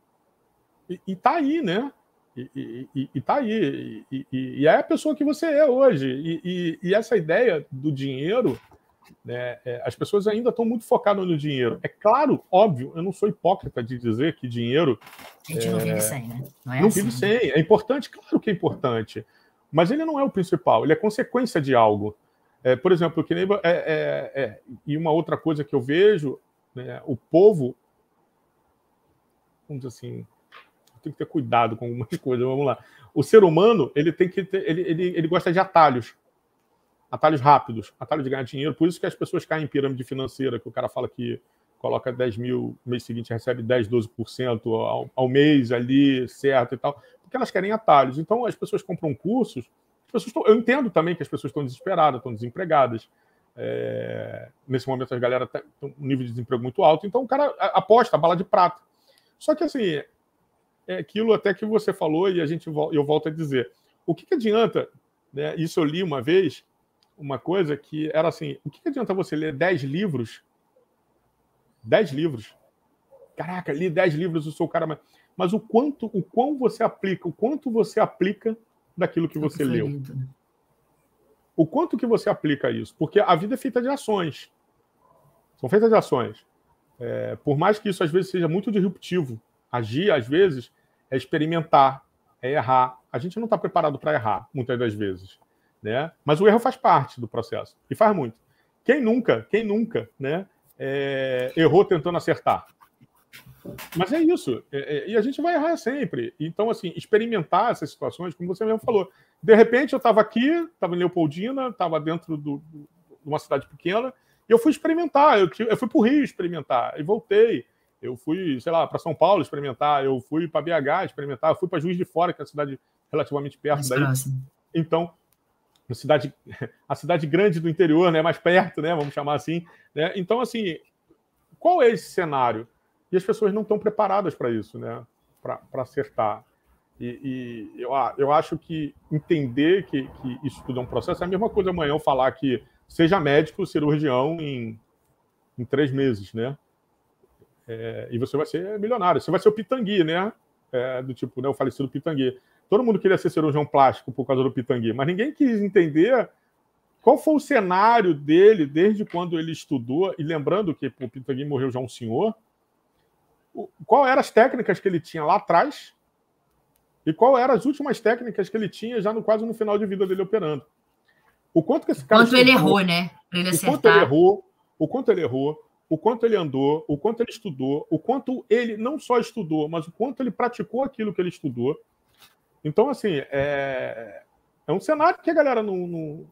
e, e tá aí, né? E, e, e tá aí. E, e, é a pessoa que você é hoje. E, e essa ideia do dinheiro, né, é, as pessoas ainda estão muito focadas no dinheiro. É claro, óbvio, eu não sou hipócrita de dizer que dinheiro. A gente é, não vive sem, né? Não, é não assim. vive sem. É importante, claro que é importante. Mas ele não é o principal, ele é consequência de algo. É, por exemplo, que nem, é, é, é, e uma outra coisa que eu vejo, né, o povo, vamos dizer assim, tem que ter cuidado com algumas *laughs* coisas. Vamos lá. O ser humano, ele tem que ter, ele, ele, ele gosta de atalhos. Atalhos rápidos, atalhos de ganhar dinheiro. Por isso que as pessoas caem em pirâmide financeira, que o cara fala que coloca 10 mil, no mês seguinte recebe 10, 12% ao, ao mês ali, certo e tal, porque elas querem atalhos. Então, as pessoas compram cursos, as pessoas tão, eu entendo também que as pessoas estão desesperadas, estão desempregadas. É, nesse momento, as galera têm um nível de desemprego muito alto, então o cara aposta bala de prata. Só que, assim, é aquilo até que você falou e a gente eu volto a dizer. O que, que adianta, né? Isso eu li uma vez, uma coisa que era assim: o que, adianta você ler 10 livros? 10 livros. Caraca, li 10 livros, eu sou o cara mais. Mas o quanto, o quão você aplica, o quanto você aplica daquilo que você leu. Né? O quanto que você aplica isso? Porque a vida é feita de ações. São feitas de ações. É, por mais que isso às vezes seja muito disruptivo, Agir, às vezes, é experimentar, é errar. A gente não está preparado para errar, muitas das vezes. Né? Mas o erro faz parte do processo, e faz muito. Quem nunca, quem nunca né, é, errou tentando acertar? Mas é isso. É, é, e a gente vai errar sempre. Então, assim, experimentar essas situações, como você mesmo falou. De repente, eu estava aqui, estava em Leopoldina, estava dentro do, de uma cidade pequena, e eu fui experimentar. Eu, eu fui para o Rio experimentar, e voltei. Eu fui, sei lá, para São Paulo experimentar, eu fui para BH experimentar, eu fui para Juiz de Fora, que é uma cidade relativamente perto daí. Então, a cidade, *laughs* a cidade grande do interior, né, mais perto, né, vamos chamar assim, né? Então, assim, qual é esse cenário? E as pessoas não estão preparadas para isso, né, para acertar. E, e, eu, eu acho que entender que, que isso tudo é um processo é a mesma coisa amanhã eu falar que seja médico, cirurgião em, em três meses, né? É, e você vai ser milionário. Você vai ser o Pitangui, né? É, do tipo, né, o falecido Pitangui. Todo mundo queria ser cirurgião plástico por causa do Pitangui, mas ninguém quis entender qual foi o cenário dele desde quando ele estudou. E lembrando que o Pitangui morreu já um senhor, qual eram as técnicas que ele tinha lá atrás e qual eram as últimas técnicas que ele tinha já no quase no final de vida dele operando. O quanto que esse cara. Quanto ele errou, né? Para ele acertar. O quanto ele errou, o quanto ele errou, o quanto ele andou, o quanto ele estudou, o quanto ele não só estudou, mas o quanto ele praticou aquilo que ele estudou. Então, assim, é, é um cenário que a galera não, não,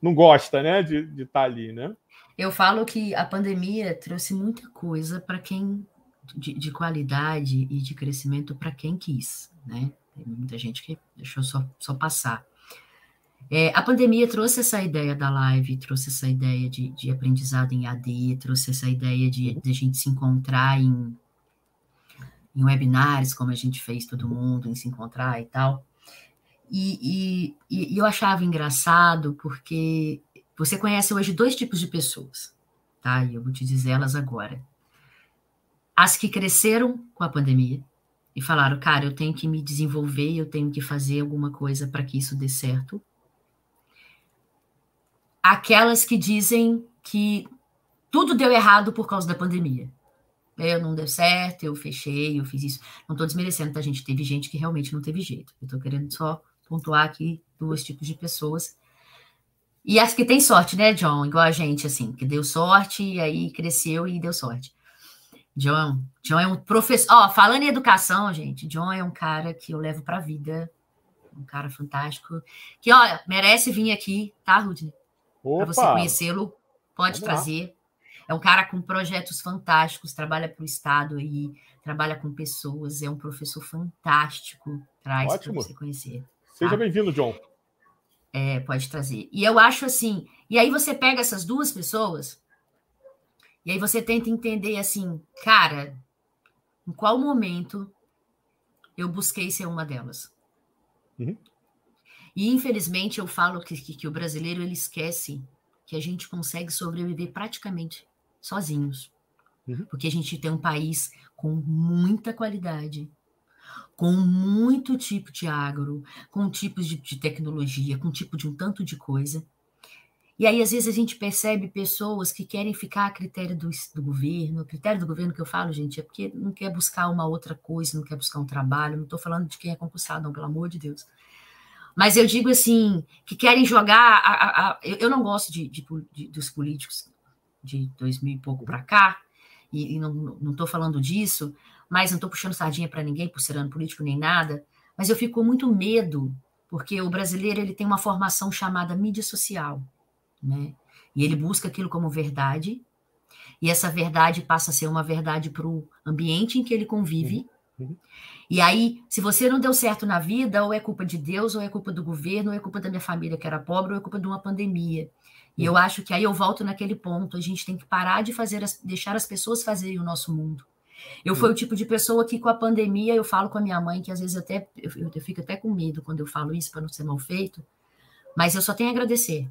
não gosta né, de estar tá ali, né? Eu falo que a pandemia trouxe muita coisa para quem de, de, qualidade e de crescimento para quem quis, né? Tem muita gente que deixou só, só passar. É, a pandemia trouxe essa ideia da live, trouxe essa ideia de, de aprendizado em AD, trouxe essa ideia de, de a gente se encontrar em, em webinários, como a gente fez todo mundo, em se encontrar e tal. E, e, e eu achava engraçado porque você conhece hoje dois tipos de pessoas, tá? E eu vou te dizer elas agora. As que cresceram com a pandemia e falaram, cara, eu tenho que me desenvolver, eu tenho que fazer alguma coisa para que isso dê certo aquelas que dizem que tudo deu errado por causa da pandemia. Eu não deu certo, eu fechei, eu fiz isso. Não estou desmerecendo, tá, gente? Teve gente que realmente não teve jeito. Eu estou querendo só pontuar aqui dois tipos de pessoas. E as que tem sorte, né, John? Igual a gente, assim, que deu sorte e aí cresceu e deu sorte. John, John é um professor. Ó, falando em educação, gente, John é um cara que eu levo para a vida. Um cara fantástico. Que, olha, merece vir aqui, tá, Rudney? Para você conhecê-lo, pode Vamos trazer. Lá. É um cara com projetos fantásticos, trabalha para o Estado aí, trabalha com pessoas, é um professor fantástico. Traz para você conhecer. Tá? Seja bem-vindo, John. É, pode trazer. E eu acho assim, e aí você pega essas duas pessoas, e aí você tenta entender assim, cara, em qual momento eu busquei ser uma delas. Uhum. E infelizmente eu falo que, que, que, o brasileiro ele esquece que a gente consegue sobreviver praticamente sozinhos. Uhum. Porque a gente tem um país com muita qualidade, com muito tipo de agro, com tipos de, de tecnologia, com tipo de um tanto de coisa. E aí, às vezes, a gente percebe pessoas que querem ficar a critério do, do governo. O critério do governo que eu falo, gente, é porque não quer buscar uma outra coisa, não quer buscar um trabalho. Não estou falando de quem é concursado, não, pelo amor de Deus. Mas eu digo assim, que querem jogar. A, a, a, eu, eu, não gosto de, de, de, dos políticos de dois mil e pouco para cá, e, e não estou falando disso, mas não estou puxando sardinha para ninguém por ser ano político nem nada, mas eu fico com muito medo, porque o brasileiro ele tem uma formação chamada mídia social, né? E ele busca aquilo como verdade, e essa verdade passa a ser uma verdade para o ambiente em que ele convive. Uhum. uhum. E aí, se você não deu certo na vida, ou é culpa de Deus, ou é culpa do governo, ou é culpa da minha família que era pobre, ou é culpa de uma pandemia. E eu acho que aí eu volto naquele ponto. A gente tem que parar de fazer, as, deixar as pessoas fazerem o nosso mundo. Eu fui o tipo de pessoa que, com a pandemia, eu falo com a minha mãe, que às vezes até eu, eu fico até com medo quando eu falo isso para não ser mal feito, mas eu só tenho a agradecer.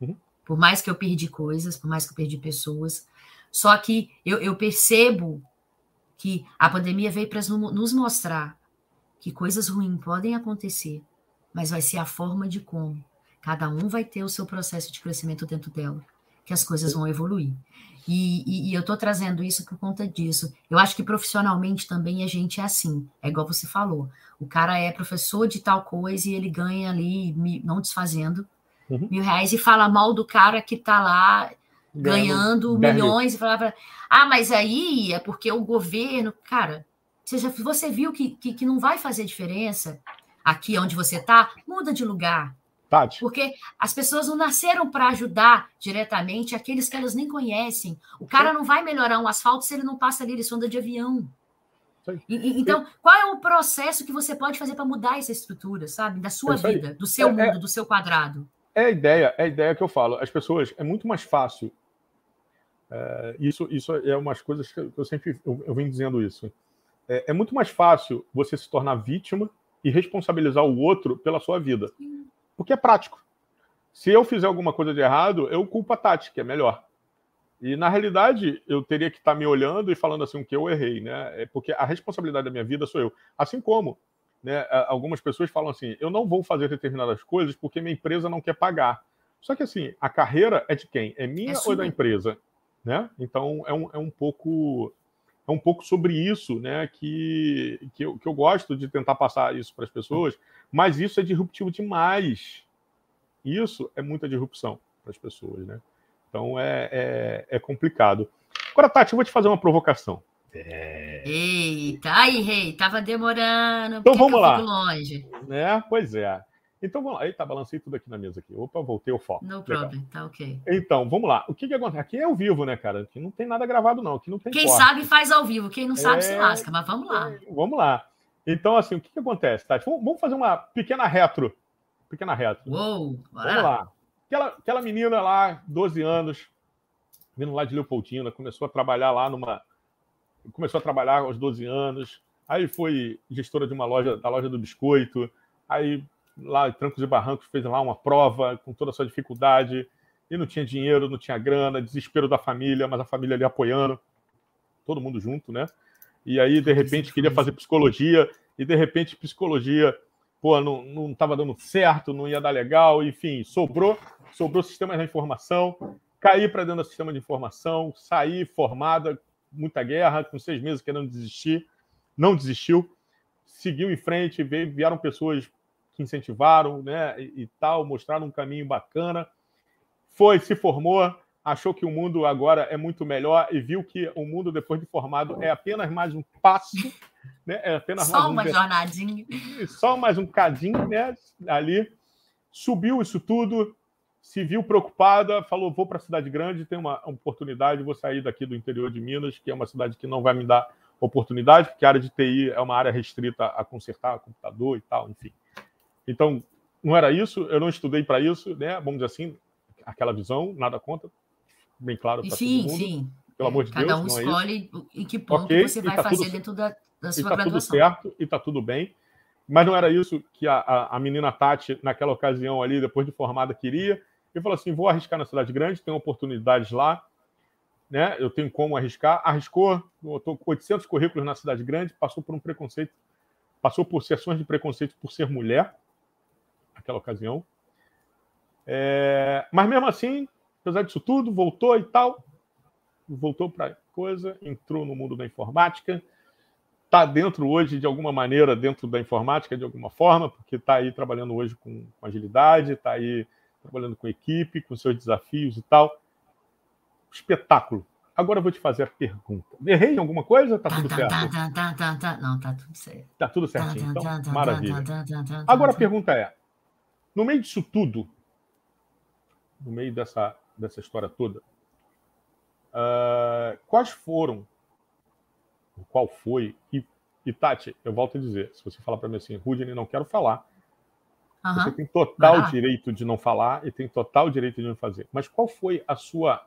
Uhum. Por mais que eu perdi coisas, por mais que eu perdi pessoas. Só que eu, eu percebo que a pandemia veio para nos mostrar que coisas ruins podem acontecer, mas vai ser a forma de como. Cada um vai ter o seu processo de crescimento dentro dela, que as coisas vão evoluir. E, e, e eu estou trazendo isso por conta disso. Eu acho que profissionalmente também a gente é assim. É igual você falou. O cara é professor de tal coisa e ele ganha ali, não desfazendo, uhum. mil reais e fala mal do cara que está lá ganhando, milhões e falava, ah, mas aí é porque o governo, cara, você, já, você viu que, que, que não vai fazer diferença aqui onde você está? Muda de lugar. Tati. Porque as pessoas não nasceram para ajudar diretamente aqueles que elas nem conhecem. O cara não vai melhorar um asfalto se ele não passa ali, ele sonda de avião. E, então, qual é o processo que você pode fazer para mudar essa estrutura, sabe? Da sua vida, do seu é, é mundo, é, do seu quadrado. É a ideia, é a ideia que eu falo. As pessoas, é muito mais fácil. É, isso, isso é umas coisas que eu sempre eu, eu venho dizendo isso. É, é, muito mais fácil você se tornar vítima e responsabilizar o outro pela sua vida. Sim porque é prático. Se eu fizer alguma coisa de errado, eu culpo a Tati, que é melhor. E na realidade, eu teria que estar me olhando e falando assim o que eu errei, né? É porque a responsabilidade da minha vida sou eu. Assim como, né, algumas pessoas falam assim: "Eu não vou fazer determinadas coisas porque minha empresa não quer pagar". Só que assim, a carreira é de quem? É minha é ou da empresa, né? Então é um, é um pouco é um pouco sobre isso, né? Que, que, eu, que eu gosto de tentar passar isso para as pessoas, mas isso é disruptivo demais. Isso é muita disrupção para as pessoas, né? Então é, é, é, complicado. Agora, Tati, eu vou te fazer uma provocação. É... Eita, aí, rei, tava demorando. Então vamos lá. longe. É, pois é. Então vamos lá. Eita, balancei tudo aqui na mesa aqui. Opa, voltei ao foco. No Legal. problem, tá ok. Então, vamos lá. O que que acontece? Aqui é ao vivo, né, cara? Aqui não tem nada gravado, não. Aqui não tem Quem corte. sabe faz ao vivo, quem não sabe é... se lasca, mas vamos lá. É... Vamos lá. Então, assim, o que que acontece, Tati? Vamos fazer uma pequena retro. Pequena retro. Uou, bora. Vamos lá. Aquela, aquela menina lá, 12 anos, vindo lá de Leopoldina, começou a trabalhar lá numa... Começou a trabalhar aos 12 anos, aí foi gestora de uma loja, da loja do biscoito, aí lá em Trancos e Barrancos, fez lá uma prova com toda a sua dificuldade, e não tinha dinheiro, não tinha grana, desespero da família, mas a família ali apoiando, todo mundo junto, né? E aí, de repente, queria fazer psicologia, e de repente, psicologia, pô, não estava dando certo, não ia dar legal, enfim, sobrou, sobrou sistema de informação, caí para dentro do sistema de informação, saí formada, muita guerra, com seis meses querendo desistir, não desistiu, seguiu em frente, veio, vieram pessoas que incentivaram, né, e, e tal, mostraram um caminho bacana. Foi, se formou, achou que o mundo agora é muito melhor e viu que o mundo depois de formado é apenas mais um passo, né? É apenas só mais uma um... jornadinha, só mais um cadinho, né? Ali subiu isso tudo, se viu preocupada, falou: vou para a cidade grande, tem uma oportunidade, vou sair daqui do interior de Minas, que é uma cidade que não vai me dar oportunidade, porque a área de TI é uma área restrita a consertar computador e tal, enfim. Então, não era isso, eu não estudei para isso, né? Vamos dizer assim, aquela visão, nada contra, bem claro para todo mundo. Sim, sim. Pelo amor de Cada Deus. um é escolhe é em que ponto okay, você vai tá fazer tudo, dentro da, da sua e tá graduação. tudo certo e está tudo bem. Mas não era isso que a, a, a menina Tati, naquela ocasião ali, depois de formada, queria e falou assim: vou arriscar na cidade grande, tem oportunidades lá, né? Eu tenho como arriscar. Arriscou, com 800 currículos na cidade grande, passou por um preconceito, passou por sessões de preconceito por ser mulher, naquela ocasião. É... mas mesmo assim, apesar disso tudo, voltou e tal, voltou para coisa, entrou no mundo da informática, está dentro hoje de alguma maneira dentro da informática de alguma forma, porque está aí trabalhando hoje com, com agilidade, está aí trabalhando com equipe, com seus desafios e tal. Espetáculo. Agora eu vou te fazer a pergunta. Errei em alguma coisa? Tá, tá tudo tá, certo? Tá, tá, tá, tá, Não, tá tudo certo. Tá tudo certinho. Então, maravilha. Agora a pergunta é: no meio disso tudo, no meio dessa, dessa história toda, uh, quais foram, qual foi, e, e Tati, eu volto a dizer, se você falar para mim assim, Rudney, não quero falar, Uhum. Você tem total direito de não falar e tem total direito de não fazer. Mas qual foi a sua,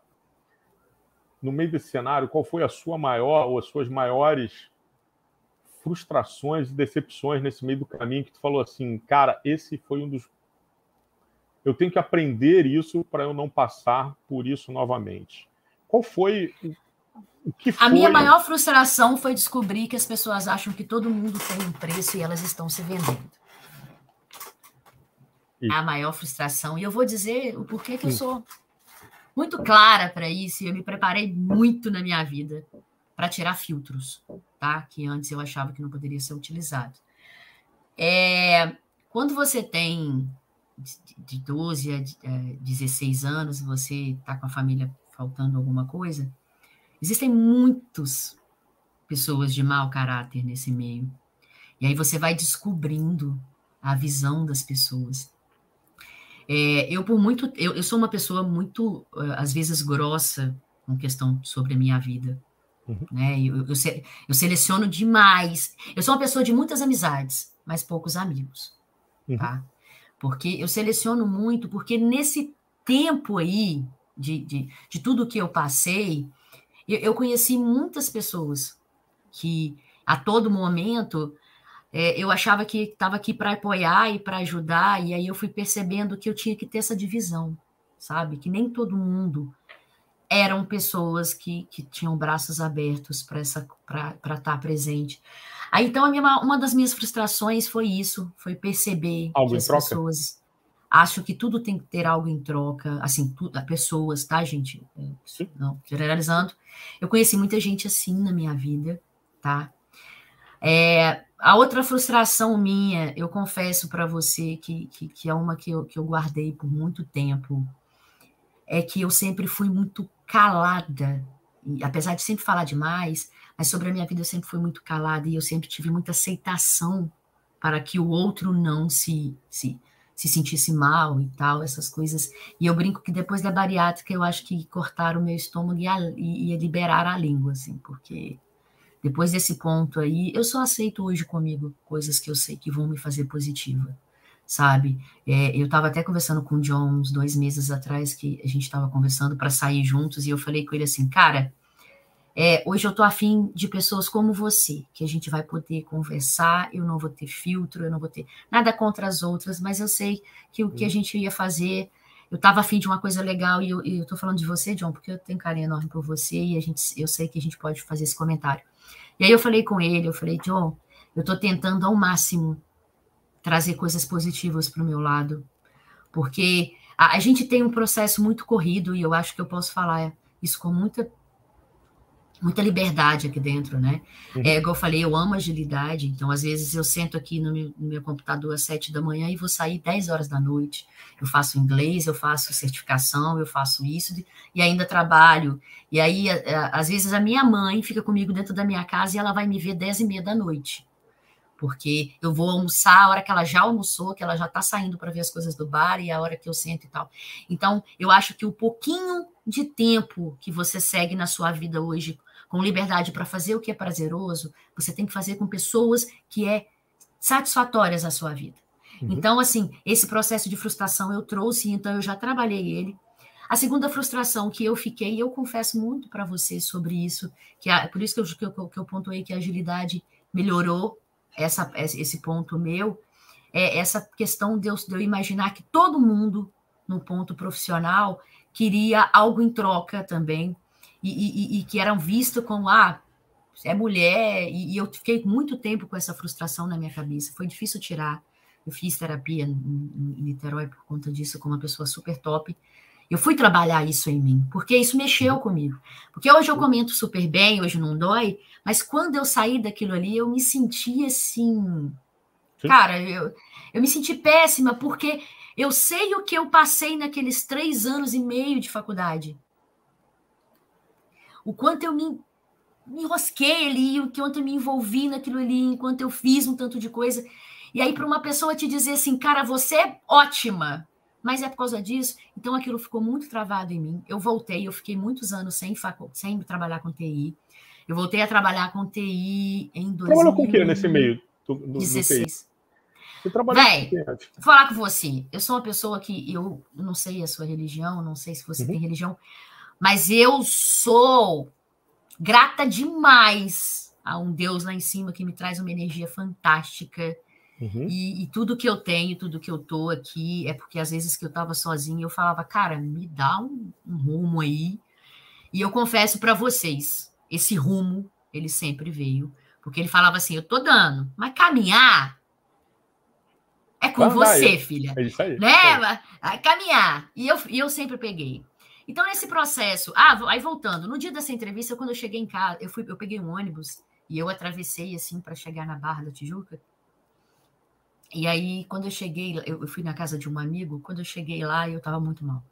no meio desse cenário, qual foi a sua maior ou as suas maiores frustrações e decepções nesse meio do caminho que tu falou assim, cara, esse foi um dos. Eu tenho que aprender isso para eu não passar por isso novamente. Qual foi o que foi? A minha maior frustração foi descobrir que as pessoas acham que todo mundo tem um preço e elas estão se vendendo. Isso. a maior frustração. E eu vou dizer o porquê que eu sou muito clara para isso, e eu me preparei muito na minha vida para tirar filtros, tá? Que antes eu achava que não poderia ser utilizado. É, quando você tem de 12 a 16 é, anos, você está com a família faltando alguma coisa, existem muitas pessoas de mau caráter nesse meio. E aí você vai descobrindo a visão das pessoas. É, eu, por muito. Eu, eu, sou uma pessoa muito, eh, às vezes, grossa com questão sobre a minha vida. Uhum. Né? Eu, eu, eu, seleciono demais. Eu sou uma pessoa de muitas amizades, mas poucos amigos. Uhum. Tá? Porque eu seleciono muito, porque nesse tempo aí, de, de, de tudo que eu passei, eu, eu conheci muitas pessoas que a todo momento é, eu achava que estava aqui para apoiar e para ajudar, e aí eu fui percebendo que eu tinha que ter essa divisão, sabe? Que nem todo mundo eram pessoas que, que tinham braços abertos para estar tá presente. Aí, então, a minha, uma das minhas frustrações foi isso, foi perceber algo que as troca? pessoas acham que tudo tem que ter algo em troca, assim, tudo, pessoas, tá, gente? É, não, generalizando. Eu conheci muita gente assim na minha vida, tá? É, a outra frustração minha, eu confesso para você que, que, que, é uma que eu, que eu guardei por muito tempo, é que eu sempre fui muito calada, apesar de sempre falar demais, mas sobre a minha vida eu sempre fui muito calada e eu sempre tive muita aceitação para que o outro não se, se, se sentisse mal e tal, essas coisas. E eu brinco que depois da bariátrica eu acho que cortaram o meu estômago e, a, e, e liberar a língua, assim, porque depois desse ponto aí, eu só aceito hoje comigo coisas que eu sei que vão me fazer positiva, sabe? É, eu estava até conversando com o John uns dois meses atrás, que a gente estava conversando para sair juntos, e eu falei com ele assim, cara, é, hoje eu tô afim de pessoas como você, que a gente vai poder conversar, eu não vou ter filtro, eu não vou ter nada contra as outras, mas eu sei que o que a uhum. gente ia fazer eu estava afim de uma coisa legal e eu, estou falando de você, John, porque eu tenho carinho enorme por você e a gente, eu sei que a gente pode fazer esse comentário. E aí eu falei com ele, eu falei, John, eu estou tentando ao máximo trazer coisas positivas para o meu lado, porque a, a, gente tem um processo muito corrido e eu acho que eu posso falar isso com muita muita liberdade aqui dentro, né? Uhum. É, igual eu falei, eu amo agilidade, então às vezes eu sento aqui no meu, no meu, computador às sete da manhã e vou sair dez horas da noite. Eu faço inglês, eu faço certificação, eu faço isso e ainda trabalho. E aí, às vezes, a minha mãe fica comigo dentro da minha casa e ela vai me ver dez e meia da noite. Porque eu vou almoçar a hora que ela já almoçou, que ela já está saindo para ver as coisas do bar e a hora que eu sento e tal. Então, eu acho que o pouquinho de tempo que você segue na sua vida hoje com liberdade para fazer o que é prazeroso, você tem que fazer com pessoas que é satisfatórias à sua vida. Uhum. Então, assim, esse processo de frustração eu trouxe, então eu já trabalhei ele. A segunda frustração que eu fiquei, e eu confesso muito para você sobre isso, que é por isso que eu, que, eu, que eu pontuei que a agilidade melhorou essa, esse ponto meu, é essa questão de eu, de eu imaginar que todo mundo, no ponto profissional, queria algo em troca também, e, e, e que eram vistas como, ah, é mulher, e, e, eu fiquei muito tempo com essa frustração na minha cabeça, foi difícil tirar. Eu fiz terapia em, em Niterói por conta disso, com uma pessoa super top. Eu fui trabalhar isso em mim, porque isso mexeu comigo. Porque hoje eu comento super bem, hoje não dói, mas quando eu saí daquilo ali, eu me senti assim. Sim. Cara, eu, eu me senti péssima, porque eu sei o que eu passei naqueles três anos e meio de faculdade o quanto eu me, me enrosquei ali, o quanto eu me envolvi naquilo ali, enquanto eu fiz um tanto de coisa. E aí, para uma pessoa te dizer assim, cara, você é ótima, mas é por causa disso, então aquilo ficou muito travado em mim. Eu voltei, eu fiquei muitos anos sem, facu... sem trabalhar com TI. Eu voltei a trabalhar com TI em 2016. Trabalhou com o que nesse meio? Do, do, 16. Você trabalhou Véi, vou falar com você. Eu sou uma pessoa que eu não sei a sua religião, não sei se você uhum. tem religião, mas eu sou grata demais a um Deus lá em cima que me traz uma energia fantástica. Uhum. E, e, tudo que eu tenho, tudo que eu tô aqui, é porque às vezes que eu tava sozinha, eu falava, cara, me dá um, um rumo aí. E eu confesso para vocês, esse rumo, ele sempre veio. Porque ele falava assim, eu tô dando, mas caminhar é com você, filha. É isso aí. Né? É. Caminhar. E eu, e eu sempre peguei. Então, nesse processo, ah, aí voltando, no dia dessa entrevista, quando eu cheguei em casa, eu fui, eu peguei um ônibus e eu atravessei assim para chegar na Barra da Tijuca. E aí, quando eu cheguei, eu, eu fui na casa de um amigo, quando eu cheguei lá, eu estava muito mal.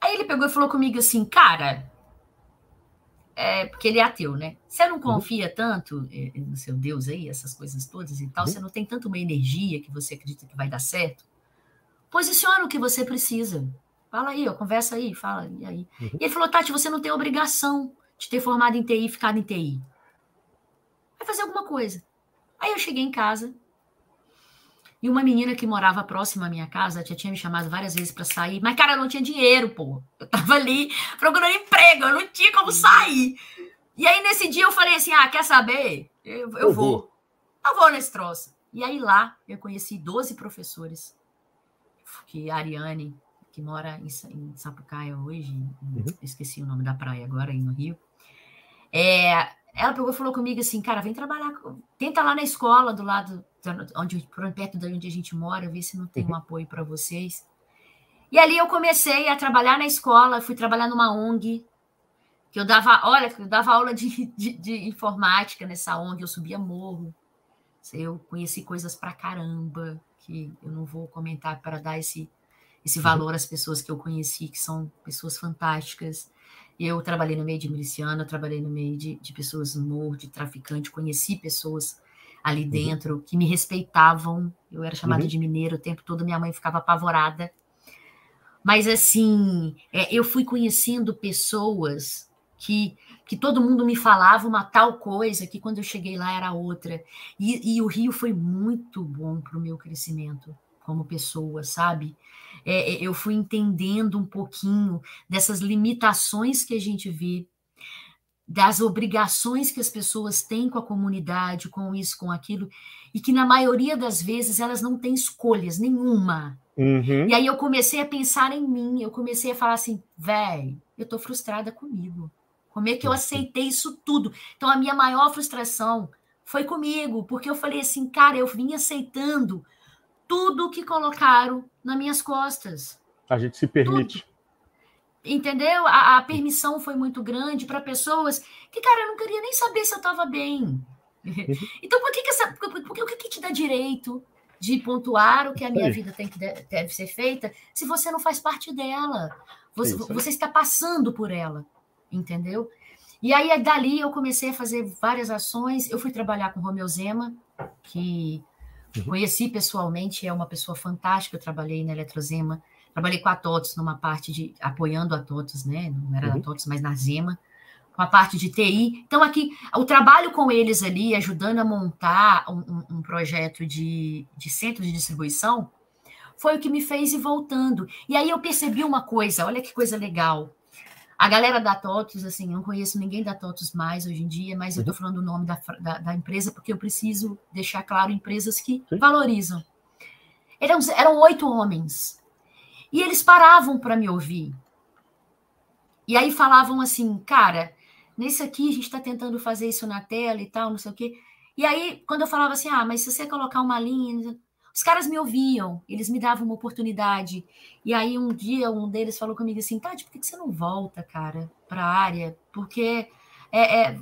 Aí ele pegou e falou comigo assim, cara, é, porque ele é ateu, né? Você não uhum. confia uhum. tanto é, no seu Deus aí, essas coisas todas e tal, uhum. você não tem tanto uma energia que você acredita que vai dar certo? Posiciona o que você precisa. Fala aí, ó, conversa aí, fala e aí. Uhum. E ele falou, Tati, você não tem obrigação de ter formado em TI e ficado em TI. Vai fazer alguma coisa. Aí eu cheguei em casa e uma menina que morava próxima à minha casa já tinha me chamado várias vezes para sair, mas cara, eu não tinha dinheiro, pô. Eu tava ali procurando emprego, eu não tinha como sair. E aí nesse dia eu falei assim: "Ah, quer saber? Eu, eu, eu vou. vou. Eu vou nesse troço". E aí lá eu conheci 12 professores. Que a Ariane que mora em, em Sapucaia hoje, uhum. esqueci o nome da praia agora, aí no Rio. É, ela pegou e falou comigo assim, cara, vem trabalhar, tenta lá na escola do lado, onde, perto de onde a gente mora, ver se não tem um uhum. apoio para vocês. E ali eu comecei a trabalhar na escola, fui trabalhar numa ONG, que eu dava, olha, eu dava aula de, de, de informática nessa ONG, eu subia morro, eu conheci coisas pra caramba, que eu não vou comentar para dar esse esse valor às pessoas que eu conheci, que são pessoas fantásticas. Eu trabalhei no meio de miliciano, trabalhei no meio de, de pessoas no morro, de traficante, conheci pessoas ali uhum. dentro que me respeitavam. Eu era chamada uhum. de mineiro o tempo todo, minha mãe ficava apavorada. Mas assim, é, eu fui conhecendo pessoas que, que todo mundo me falava uma tal coisa que quando eu cheguei lá era outra. E, e o Rio foi muito bom para o meu crescimento como pessoa, sabe? É, é, eu fui entendendo um pouquinho dessas limitações que a gente vê, das obrigações que as pessoas têm com a comunidade, com isso, com aquilo, e que na maioria das vezes elas não têm escolhas nenhuma. Uhum. E aí eu comecei a pensar em mim, eu comecei a falar assim, velho, eu tô frustrada comigo. Como é que eu aceitei isso tudo? Então a minha maior frustração foi comigo, porque eu falei assim, cara, eu vim aceitando tudo que colocaram nas minhas costas. A gente se permite. Tudo. entendeu? A, a permissão foi muito grande para pessoas que, cara, eu não queria nem saber se eu estava bem. Uhum. *laughs* Então, por que, que essa. Por, por, o que, que te dá direito de pontuar o que a minha vida tem que deve ser feita se você não faz parte dela? Você, você está passando por ela, entendeu? E aí, dali, eu comecei a fazer várias ações. Eu fui trabalhar com o Romeu Zema, que uhum. conheci pessoalmente, é uma pessoa fantástica. Eu trabalhei na Eletrozema, trabalhei com a TOTOS numa parte de apoiando a TOTOS, né? Não era uhum. a TOTOS, mas na Zema, com a parte de TI. Então, aqui, o trabalho com eles ali, ajudando a montar um, um, um projeto de, de centro de distribuição, foi o que me fez ir voltando. E aí eu percebi uma coisa, olha que coisa legal. A galera da TOTUS, assim, não conheço ninguém da TOTUS mais hoje em dia, mas eu estou uhum. falando o nome da, da, da, empresa porque eu preciso deixar claro empresas que Sim. valorizam. Eram, eram oito homens. E eles paravam para me ouvir. E aí falavam assim, cara, nesse aqui a gente está tentando fazer isso na tela e tal, não sei o quê. E aí, quando eu falava assim, ah, mas se você colocar uma linha, os caras me ouviam, eles me davam uma oportunidade. E aí um dia um deles falou comigo assim, Tati, por que você não volta, cara, para a área? Porque é, é,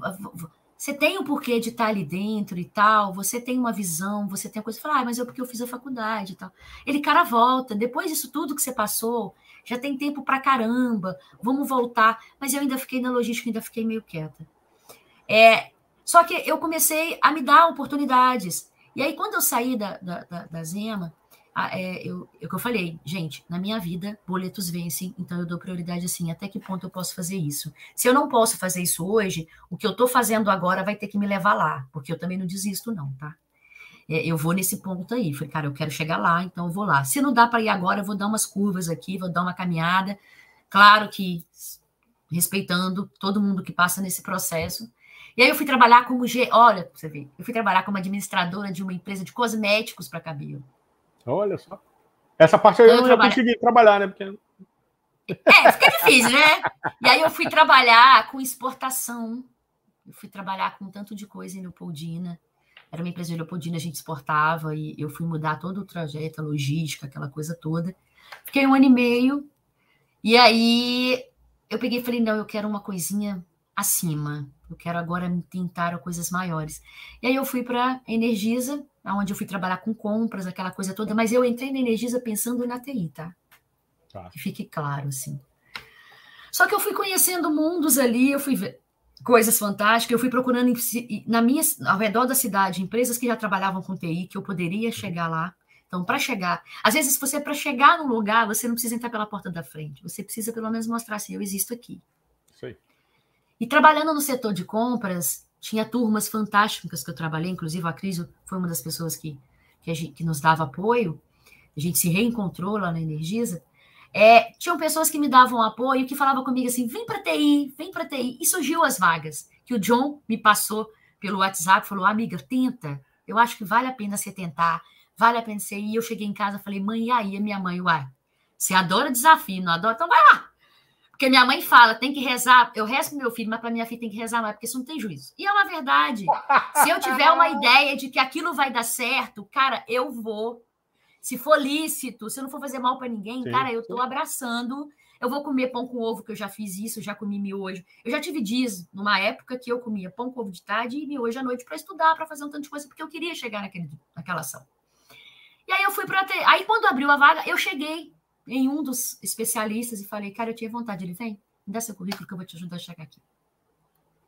você tem o um porquê de estar ali dentro e tal, você tem uma visão, você tem a coisa. Falar, ah, mas é porque eu fiz a faculdade e tal. Ele, cara, volta. Depois disso tudo que você passou, já tem tempo para caramba, vamos voltar. Mas eu ainda fiquei na logística, ainda fiquei meio quieta. É, só que eu comecei a me dar oportunidades. E aí, quando eu saí da, da, da, da Zema, é, eu, é o que eu falei, gente, na minha vida, boletos vencem, então eu dou prioridade assim, até que ponto eu posso fazer isso? Se eu não posso fazer isso hoje, o que eu estou fazendo agora vai ter que me levar lá, porque eu também não desisto, não, tá? É, eu vou nesse ponto aí. Falei, cara, eu quero chegar lá, então eu vou lá. Se não dá para ir agora, eu vou dar umas curvas aqui, vou dar uma caminhada. Claro que respeitando todo mundo que passa nesse processo, e aí eu fui trabalhar como G, olha, você vê, eu fui trabalhar como administradora de uma empresa de cosméticos para cabelo. Olha só. Essa parte então, eu, eu não trabalha... consegui trabalhar, né? Porque... É, fica difícil, né? E aí eu fui trabalhar com exportação. Eu fui trabalhar com tanto de coisa em Leopoldina. Era uma empresa de Leopoldina, a gente exportava e eu fui mudar todo o trajeto, a logística, aquela coisa toda. Fiquei um ano e meio. E aí eu peguei e falei, não, eu quero uma coisinha acima. Eu quero agora tentar coisas maiores. E aí eu fui para Energisa, onde eu fui trabalhar com compras, aquela coisa toda, mas eu entrei na Energisa pensando na TI, tá? tá. Que fique claro, assim. Só que eu fui conhecendo mundos ali, eu fui ver coisas fantásticas, eu fui procurando na minha, ao redor da cidade empresas que já trabalhavam com TI, que eu poderia chegar lá. Então, para chegar, às vezes, você para chegar num lugar, você não precisa entrar pela porta da frente, você precisa pelo menos mostrar assim, eu existo aqui. Sei. E trabalhando no setor de compras, tinha turmas fantásticas que eu trabalhei, inclusive a Cris foi uma das pessoas que, que, gente, que, nos dava apoio, a gente se reencontrou lá na Energisa. É, tinham pessoas que me davam apoio, que falavam comigo assim: vem para TI, vem para TI. E surgiu as vagas, que o John me passou pelo WhatsApp, falou: amiga, tenta, eu acho que vale a pena você tentar, vale a pena você ir. E eu cheguei em casa falei: mãe, e aí? A minha mãe, uai, você adora desafio, não adora? Então vai lá, porque minha mãe fala, tem que rezar. Eu rezo pro meu filho, mas para minha filha tem que rezar mais, porque isso não tem juízo. E é uma verdade. Se eu tiver uma *laughs* ideia de que aquilo vai dar certo, cara, eu vou. Se for lícito, se eu não for fazer mal para ninguém, sim, cara, eu sim. abraçando. Eu vou comer pão com ovo, que eu já fiz isso, já comi miojo. Eu já tive dias, numa época que eu comia pão com ovo de tarde e miojo à noite para estudar, para fazer um tanto de coisa, porque eu queria chegar naquele, naquela ação. E aí eu fui para ter. Aí quando abriu a vaga, eu cheguei em um dos especialistas e falei, cara, eu tinha vontade. Ele vem, me dá seu currículo que eu vou te ajudar a chegar aqui.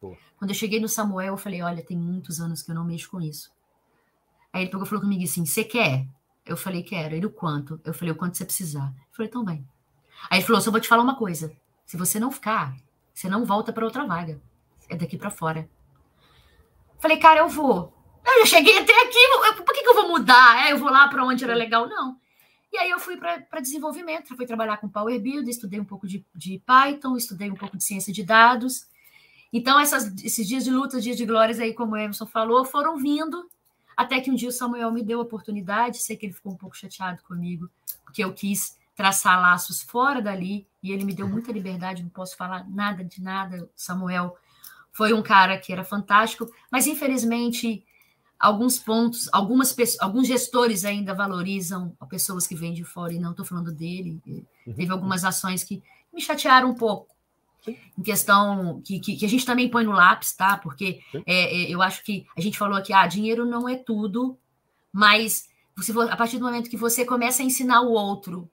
Pô. Quando eu cheguei no Samuel, eu falei, olha, tem muitos anos que eu não mexo com isso. Aí ele pegou e falou comigo assim, você quer? Eu falei, quero. Ele, o quanto? Eu falei, o quanto você precisar. Eu falei, então vem. Aí ele falou, só vou te falar uma coisa. Se você não ficar, você não volta para outra vaga. É daqui para fora. Falei, cara, eu vou. Eu já cheguei até aqui, por que, que eu vou mudar? É, eu vou lá para onde era legal? Não. E aí eu fui para desenvolvimento, fui trabalhar com Power Build, estudei um pouco de, de Python, estudei um pouco de ciência de dados. Então, essas, esses dias de luta, dias de glórias aí, como o Emerson falou, foram vindo, até que um dia o Samuel me deu a oportunidade, sei que ele ficou um pouco chateado comigo, porque eu quis traçar laços fora dali, e ele me deu muita liberdade, não posso falar nada de nada. Samuel foi um cara que era fantástico, mas infelizmente alguns pontos, algumas alguns gestores ainda valorizam pessoas que vêm de fora e não estou falando dele. Uhum. Teve algumas ações que, me chatearam um pouco. Sim. Em questão que, que, que, a gente também põe no lápis, tá? Porque é, é, eu acho que a gente falou aqui, ah, dinheiro não é tudo, mas você, a partir do momento que você começa a ensinar o outro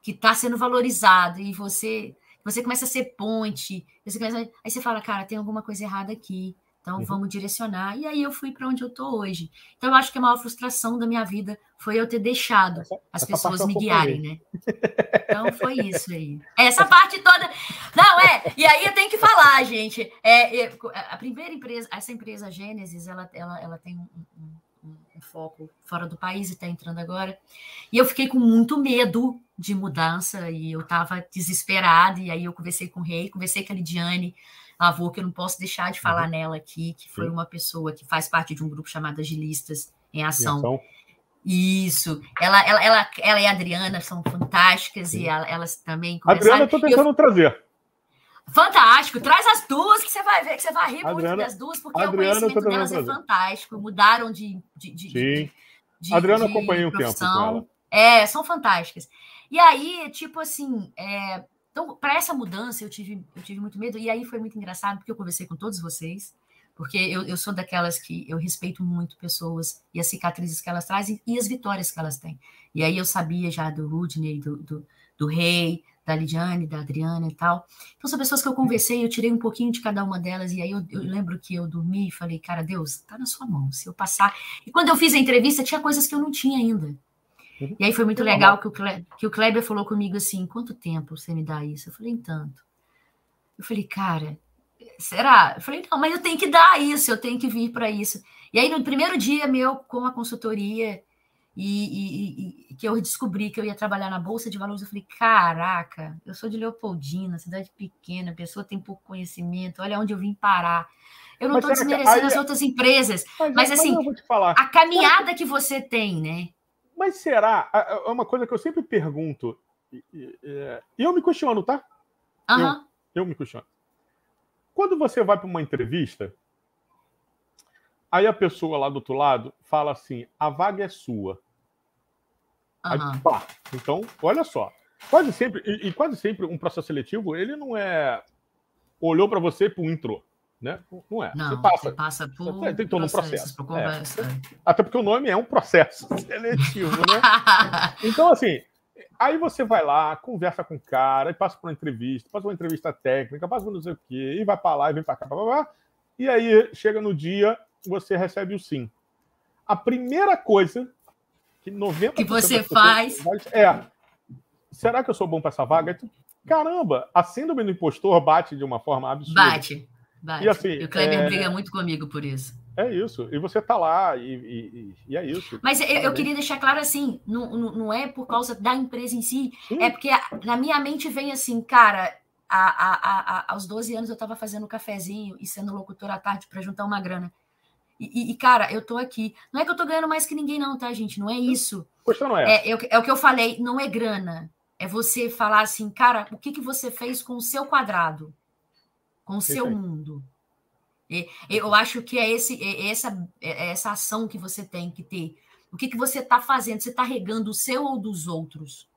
que está sendo valorizado e você você começa a ser ponte, você começa, aí você fala, cara, tem alguma coisa errada aqui. Então uhum. vamos direcionar. E aí eu fui para onde eu estou hoje. Então eu acho que a maior frustração da minha vida foi eu ter deixado essa, as essa pessoas me guiarem, né? *laughs* Então foi isso aí. Essa parte toda. *laughs* Não, é. E aí eu tenho que falar, gente. É, é a primeira empresa, essa empresa Gênesis, ela, ela, ela tem um, um, um foco fora do país e está entrando agora. E eu fiquei com muito medo de mudança e eu estava desesperada. E aí eu conversei com o Rei, conversei com a Lidiane avô, que eu não posso deixar de falar uhum. nela aqui, que foi Sim. uma pessoa que faz parte de um grupo chamado Agilistas em Ação. Em ação. Isso. Ela, ela, ela, ela e a Adriana são fantásticas Sim. e ela, elas também começaram... Adriana, eu estou tentando eu... trazer. Fantástico, traz as duas que você vai ver, que você vai rir Adriana, muito das duas, porque Adriana, o conhecimento delas é trazer. é fantástico, mudaram de. de, de Sim. De, de, Adriana acompanhei um tempo com ela. É, são fantásticas. E aí, tipo assim, é, então, para essa mudança, eu tive, eu tive muito medo, e aí foi muito engraçado, porque eu conversei com todos vocês, porque eu, eu sou daquelas que eu respeito muito pessoas e as cicatrizes que elas trazem e as vitórias que elas têm. E aí eu sabia já do Rudney, do, do, do Rei, da Lidiane, da Adriana e tal. Então, são pessoas que eu conversei, eu tirei um pouquinho de cada uma delas, e aí eu, eu lembro que eu dormi e falei, cara, Deus, tá na sua mão, se eu passar. E quando eu fiz a entrevista, tinha coisas que eu não tinha ainda. Uhum. E aí foi muito legal que o, Kleber, que o Kleber falou comigo assim: quanto tempo você me dá isso? Eu falei, tanto. Eu falei, cara, será? Eu falei, não, mas eu tenho que dar isso, eu tenho que vir para isso. E aí, no primeiro dia meu com a consultoria, e, e, e, que eu descobri que eu ia trabalhar na Bolsa de Valores, eu falei, caraca, eu sou de Leopoldina, cidade pequena, pessoa tem pouco conhecimento, olha onde eu vim parar. Eu não estou desmerecendo que, as outras empresas, mas, mas assim, a caminhada que você tem, né? Mas será? É uma coisa que eu sempre pergunto. E eu me questiono, tá? Uhum. Eu, eu me questiono. Quando você vai para uma entrevista, aí a pessoa lá do outro lado fala assim: a vaga é sua. Aí, pá, então, olha só. Quase sempre, e, e, quase sempre um processo seletivo, ele não é. Olhou para você um intro né? Não é. Não, você passa, você passa por você tem todo um processo. É. Até porque o nome é um processo *laughs* seletivo, né? *laughs* então, assim, aí você vai lá, conversa com o cara, e passa por uma entrevista, passa por uma entrevista técnica, passa por não sei o quê, e vai para lá e vem para cá, blá, blá, blá, e aí chega no dia, você recebe o sim. A primeira coisa que 90% que você faz é será que eu sou bom para essa vaga? Caramba, a síndrome do impostor bate de uma forma absurda. Bate. E, assim, e o Kleber é... briga muito comigo por isso. É isso. E você tá lá e, e, e é isso. Mas eu, eu, queria deixar claro assim, não, não é por causa da empresa em si, Sim. é porque na minha mente vem assim, cara, a, a, a, aos 12 anos eu estava fazendo um cafezinho e sendo locutor à tarde para juntar uma grana. E, e, cara, eu tô aqui. Não é que eu tô ganhando mais que ninguém, não, tá, gente? Não é isso. Poxa, não é. É, é, é o que eu falei, não é grana. É você falar assim, cara, o que, que você fez com o seu quadrado? Com o seu mundo. E, eu acho que é, esse, é essa, é essa ação que você tem que ter. O que, que você está fazendo? Você está regando o seu ou dos outros?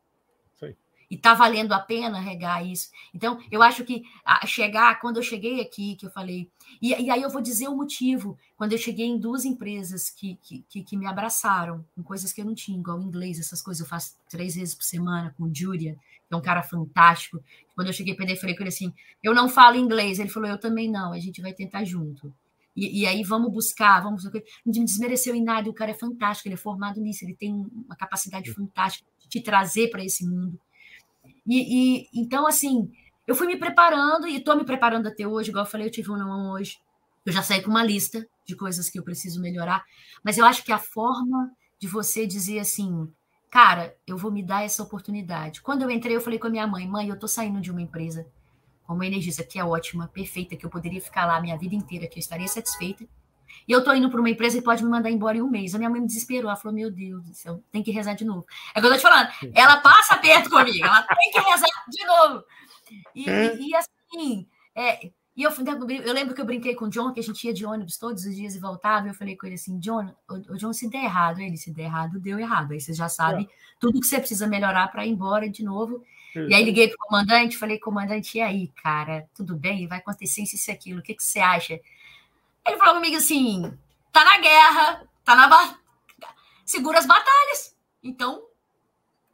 E está valendo a pena regar isso. Então, eu acho que chegar, quando eu cheguei aqui, que eu falei. E, e, aí eu vou dizer o motivo. Quando eu cheguei em duas empresas que, que, que, me abraçaram, com coisas que eu não tinha, igual inglês, essas coisas, eu faço três vezes por semana com o Júlia que é um cara fantástico. Quando eu cheguei para ele, falei com ele assim: eu não falo inglês. Ele falou: eu também não, a gente vai tentar junto. E, e aí vamos buscar, vamos. Não me desmereceu em nada, o cara é fantástico, ele é formado nisso, ele tem uma capacidade fantástica de te trazer para esse mundo. E, e, então, assim, eu fui me preparando e estou me preparando até hoje, igual eu falei, eu tive um não hoje. Eu já saí com uma lista de coisas que eu preciso melhorar, mas eu acho que a forma de você dizer assim, cara, eu vou me dar essa oportunidade. Quando eu entrei, eu falei com a minha mãe, mãe, eu tô saindo de uma empresa como energista que é ótima, perfeita, que eu poderia ficar lá a minha vida inteira, que eu estaria satisfeita. E eu tô indo para uma empresa que pode me mandar embora em um mês. A minha mãe me desesperou. Ela falou: Meu Deus do céu, tem que rezar de novo. É o que eu tô te falando. Ela passa perto comigo, ela tem que rezar de novo. E, é. e, e assim, é, e eu, eu lembro que eu brinquei com o John, que a gente ia de ônibus todos os dias e voltava, e eu falei com ele assim, John, o, John, se der errado, ele, se der errado, deu errado. Aí você já sabe é. tudo que você precisa melhorar para ir embora de novo. E aí liguei para o comandante, falei, comandante, e aí, cara, tudo bem? Vai acontecer isso e aquilo, o que, que você acha? Ele falou comigo assim: tá na guerra, tá na. segura as batalhas. Então,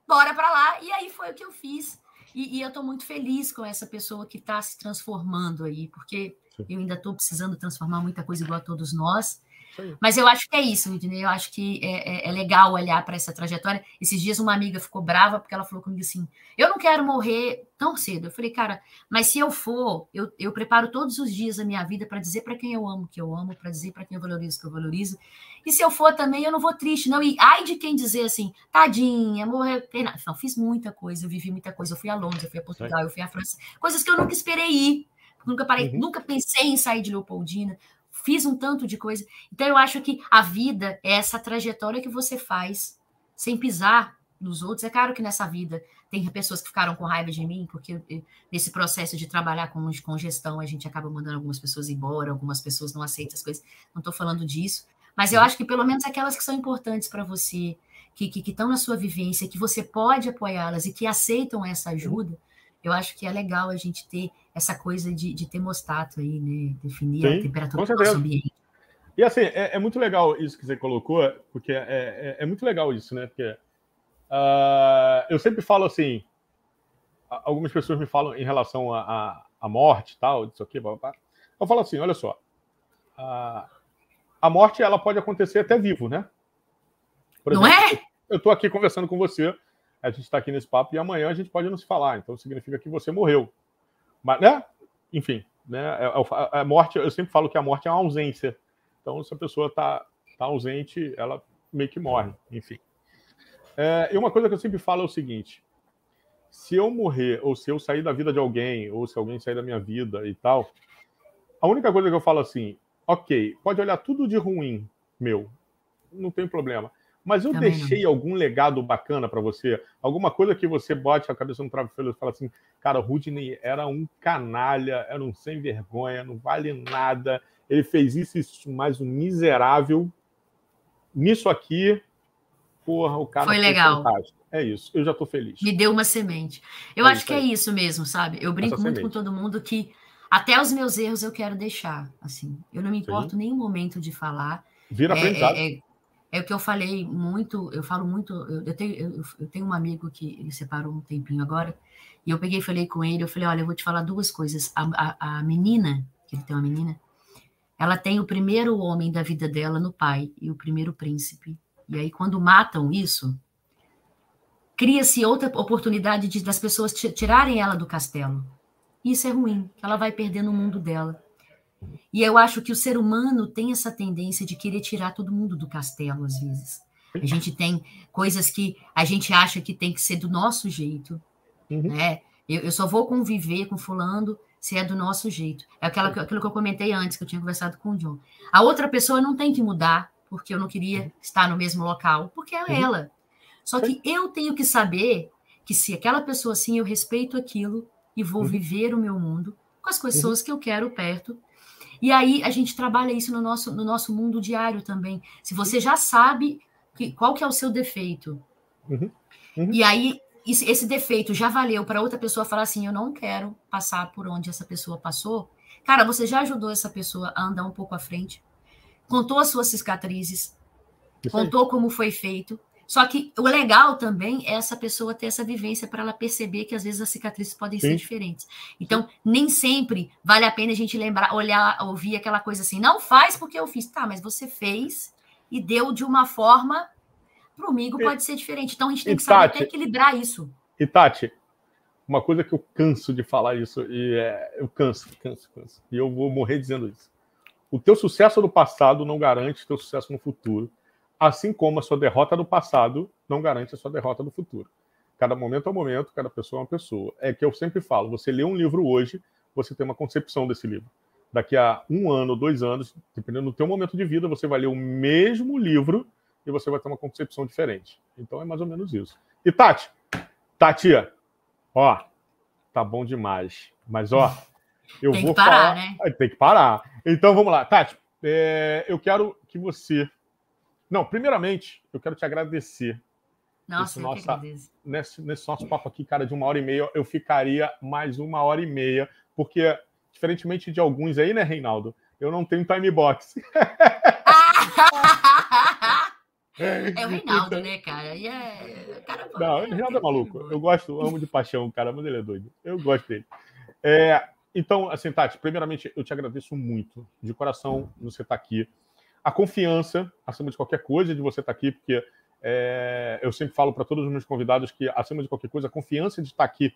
bora para lá. E aí foi o que eu fiz. E, e eu estou muito feliz com essa pessoa que está se transformando aí, porque eu ainda estou precisando transformar muita coisa igual a todos nós. Mas eu acho que é isso, entendeu? Eu acho que é, é, é legal olhar para essa trajetória. Esses dias uma amiga ficou brava porque ela falou comigo assim: eu não quero morrer tão cedo. Eu falei, cara, mas se eu for, eu, eu preparo todos os dias a minha vida para dizer para quem eu amo que eu amo, para dizer para quem eu valorizo que eu valorizo. E se eu for também, eu não vou triste, não. E ai de quem dizer assim, tadinha, morrer. Não, fiz muita coisa, eu vivi muita coisa. Eu fui a Londres, eu fui a Portugal, eu fui a França, coisas que eu nunca esperei ir. Nunca parei, uhum. nunca pensei em sair de Leopoldina fiz um tanto de coisa. Então, eu acho que a vida é essa trajetória que você faz sem pisar nos outros. É claro que nessa vida tem pessoas que ficaram com raiva de mim, porque nesse processo de trabalhar com, com gestão, a gente acaba mandando algumas pessoas embora, algumas pessoas não aceitam as coisas. Não estou falando disso. Mas eu acho que pelo menos aquelas que são importantes para você, que estão na sua vivência, que você pode apoiá-las e que aceitam essa ajuda, eu acho que é legal a gente ter essa coisa de, de termostato aí, né? Definir Sim, a temperatura do nosso ambiente. E assim, é, é, muito legal isso que você colocou, porque é, é, é muito legal isso, né? Porque uh, eu sempre falo assim, algumas pessoas me falam em relação à morte tal, disso aqui, blá, blá, eu falo assim, olha só, uh, a morte ela pode acontecer até vivo, né? Por exemplo, Não é? Eu estou aqui conversando com você, a gente está aqui nesse papo e amanhã a gente pode não se falar, então significa que você morreu. Mas, né? Enfim, né? A, é, é a, morte, eu sempre falo que a morte é uma ausência. Então, se a pessoa está tá ausente, ela meio que morre, enfim. É, e uma coisa que eu sempre falo é o seguinte: se eu morrer, ou se eu sair da vida de alguém, ou se alguém sair da minha vida e tal, a única coisa que eu falo assim, ok, pode olhar tudo de ruim meu, não tem problema. Mas eu Também deixei não. algum legado bacana para você? Alguma coisa que você bote a cabeça no travesseiro e fala assim, cara, o Rudney era um canalha, era um sem vergonha, não vale nada. Ele fez isso, isso mais um miserável. Nisso aqui, porra, o cara foi legal. Fantástico. É isso, eu já tô feliz. Me deu uma semente. Eu é acho que é isso mesmo, sabe? Eu brinco Essa muito semente. com todo mundo que até os meus erros eu quero deixar, assim. Eu não me importo Sim. nenhum momento de falar. Vira é, aprendizado. É, é, é o que eu falei muito, eu falo muito, eu, eu tenho, eu, eu, tenho um amigo que ele separou um tempinho agora, e eu peguei e falei com ele, eu falei, olha, eu vou te falar duas coisas. A, a, a menina, que ele tem uma menina, ela tem o primeiro homem da vida dela no pai e o primeiro príncipe. E aí, quando matam isso, cria-se outra oportunidade de, das pessoas tirarem ela do castelo. Isso é ruim, ela vai perdendo o mundo dela. E eu acho que o ser humano tem essa tendência de querer tirar todo mundo do castelo, às vezes. A gente tem coisas que a gente acha que tem que ser do nosso jeito, uhum. né? Eu, eu, só vou conviver com fulano se é do nosso jeito. É aquela, aquilo que eu comentei antes, que eu tinha conversado com o John. A outra pessoa não tem que mudar, porque eu não queria uhum. estar no mesmo local, porque é uhum. ela. Só que eu tenho que saber que se aquela pessoa assim, eu respeito aquilo e vou uhum. viver o meu mundo com as pessoas uhum. que eu quero perto e aí a gente trabalha isso no nosso, no nosso mundo diário também. Se você já sabe que, qual que é o seu defeito, uhum. Uhum. e aí esse, esse defeito já valeu para outra pessoa falar assim: eu não quero passar por onde essa pessoa passou. Cara, você já ajudou essa pessoa a andar um pouco à frente, contou as suas cicatrizes, contou como foi feito, só que o legal também é essa pessoa ter essa vivência para ela perceber que às vezes as cicatrizes podem Sim. ser diferentes. Então, nem sempre vale a pena a gente lembrar, olhar, ouvir aquela coisa assim, não faz porque eu fiz. Tá, mas você fez e deu de uma forma, para o amigo pode ser diferente. Então, a gente tem que saber até equilibrar isso. E Tati, uma coisa que eu canso de falar isso, e é, eu canso, canso, canso, e eu vou morrer dizendo isso. O teu sucesso no passado não garante o teu sucesso no futuro assim como a sua derrota do passado não garante a sua derrota do futuro. Cada momento é um momento, cada pessoa é uma pessoa. É que eu sempre falo: você lê um livro hoje, você tem uma concepção desse livro. Daqui a um ano, dois anos, dependendo do teu momento de vida, você vai ler o mesmo livro e você vai ter uma concepção diferente. Então é mais ou menos isso. E Tati, Tati, ó, tá bom demais. Mas ó, *laughs* eu tem vou que parar, falar... né? Tem que parar. Então vamos lá, Tati. É... eu quero que você não, primeiramente, eu quero te agradecer Nossa, nossa, nesse, nesse nosso papo aqui, cara, de uma hora e meia, eu ficaria mais uma hora e meia, porque, diferentemente de alguns aí, né, Reinaldo? Eu não tenho time box. *laughs* É o Reinaldo, né, cara? E é... cara não, o Reinaldo é maluco. Eu gosto, amo de paixão, cara, mas ele é doido. Eu gosto dele. É, então, assim, Tati, primeiramente, eu te agradeço muito, de coração, você estar tá aqui. A confiança, acima de qualquer coisa, de você estar tá aqui, porque é, eu sempre falo para todos os meus convidados que, acima de qualquer coisa, a confiança de estar aqui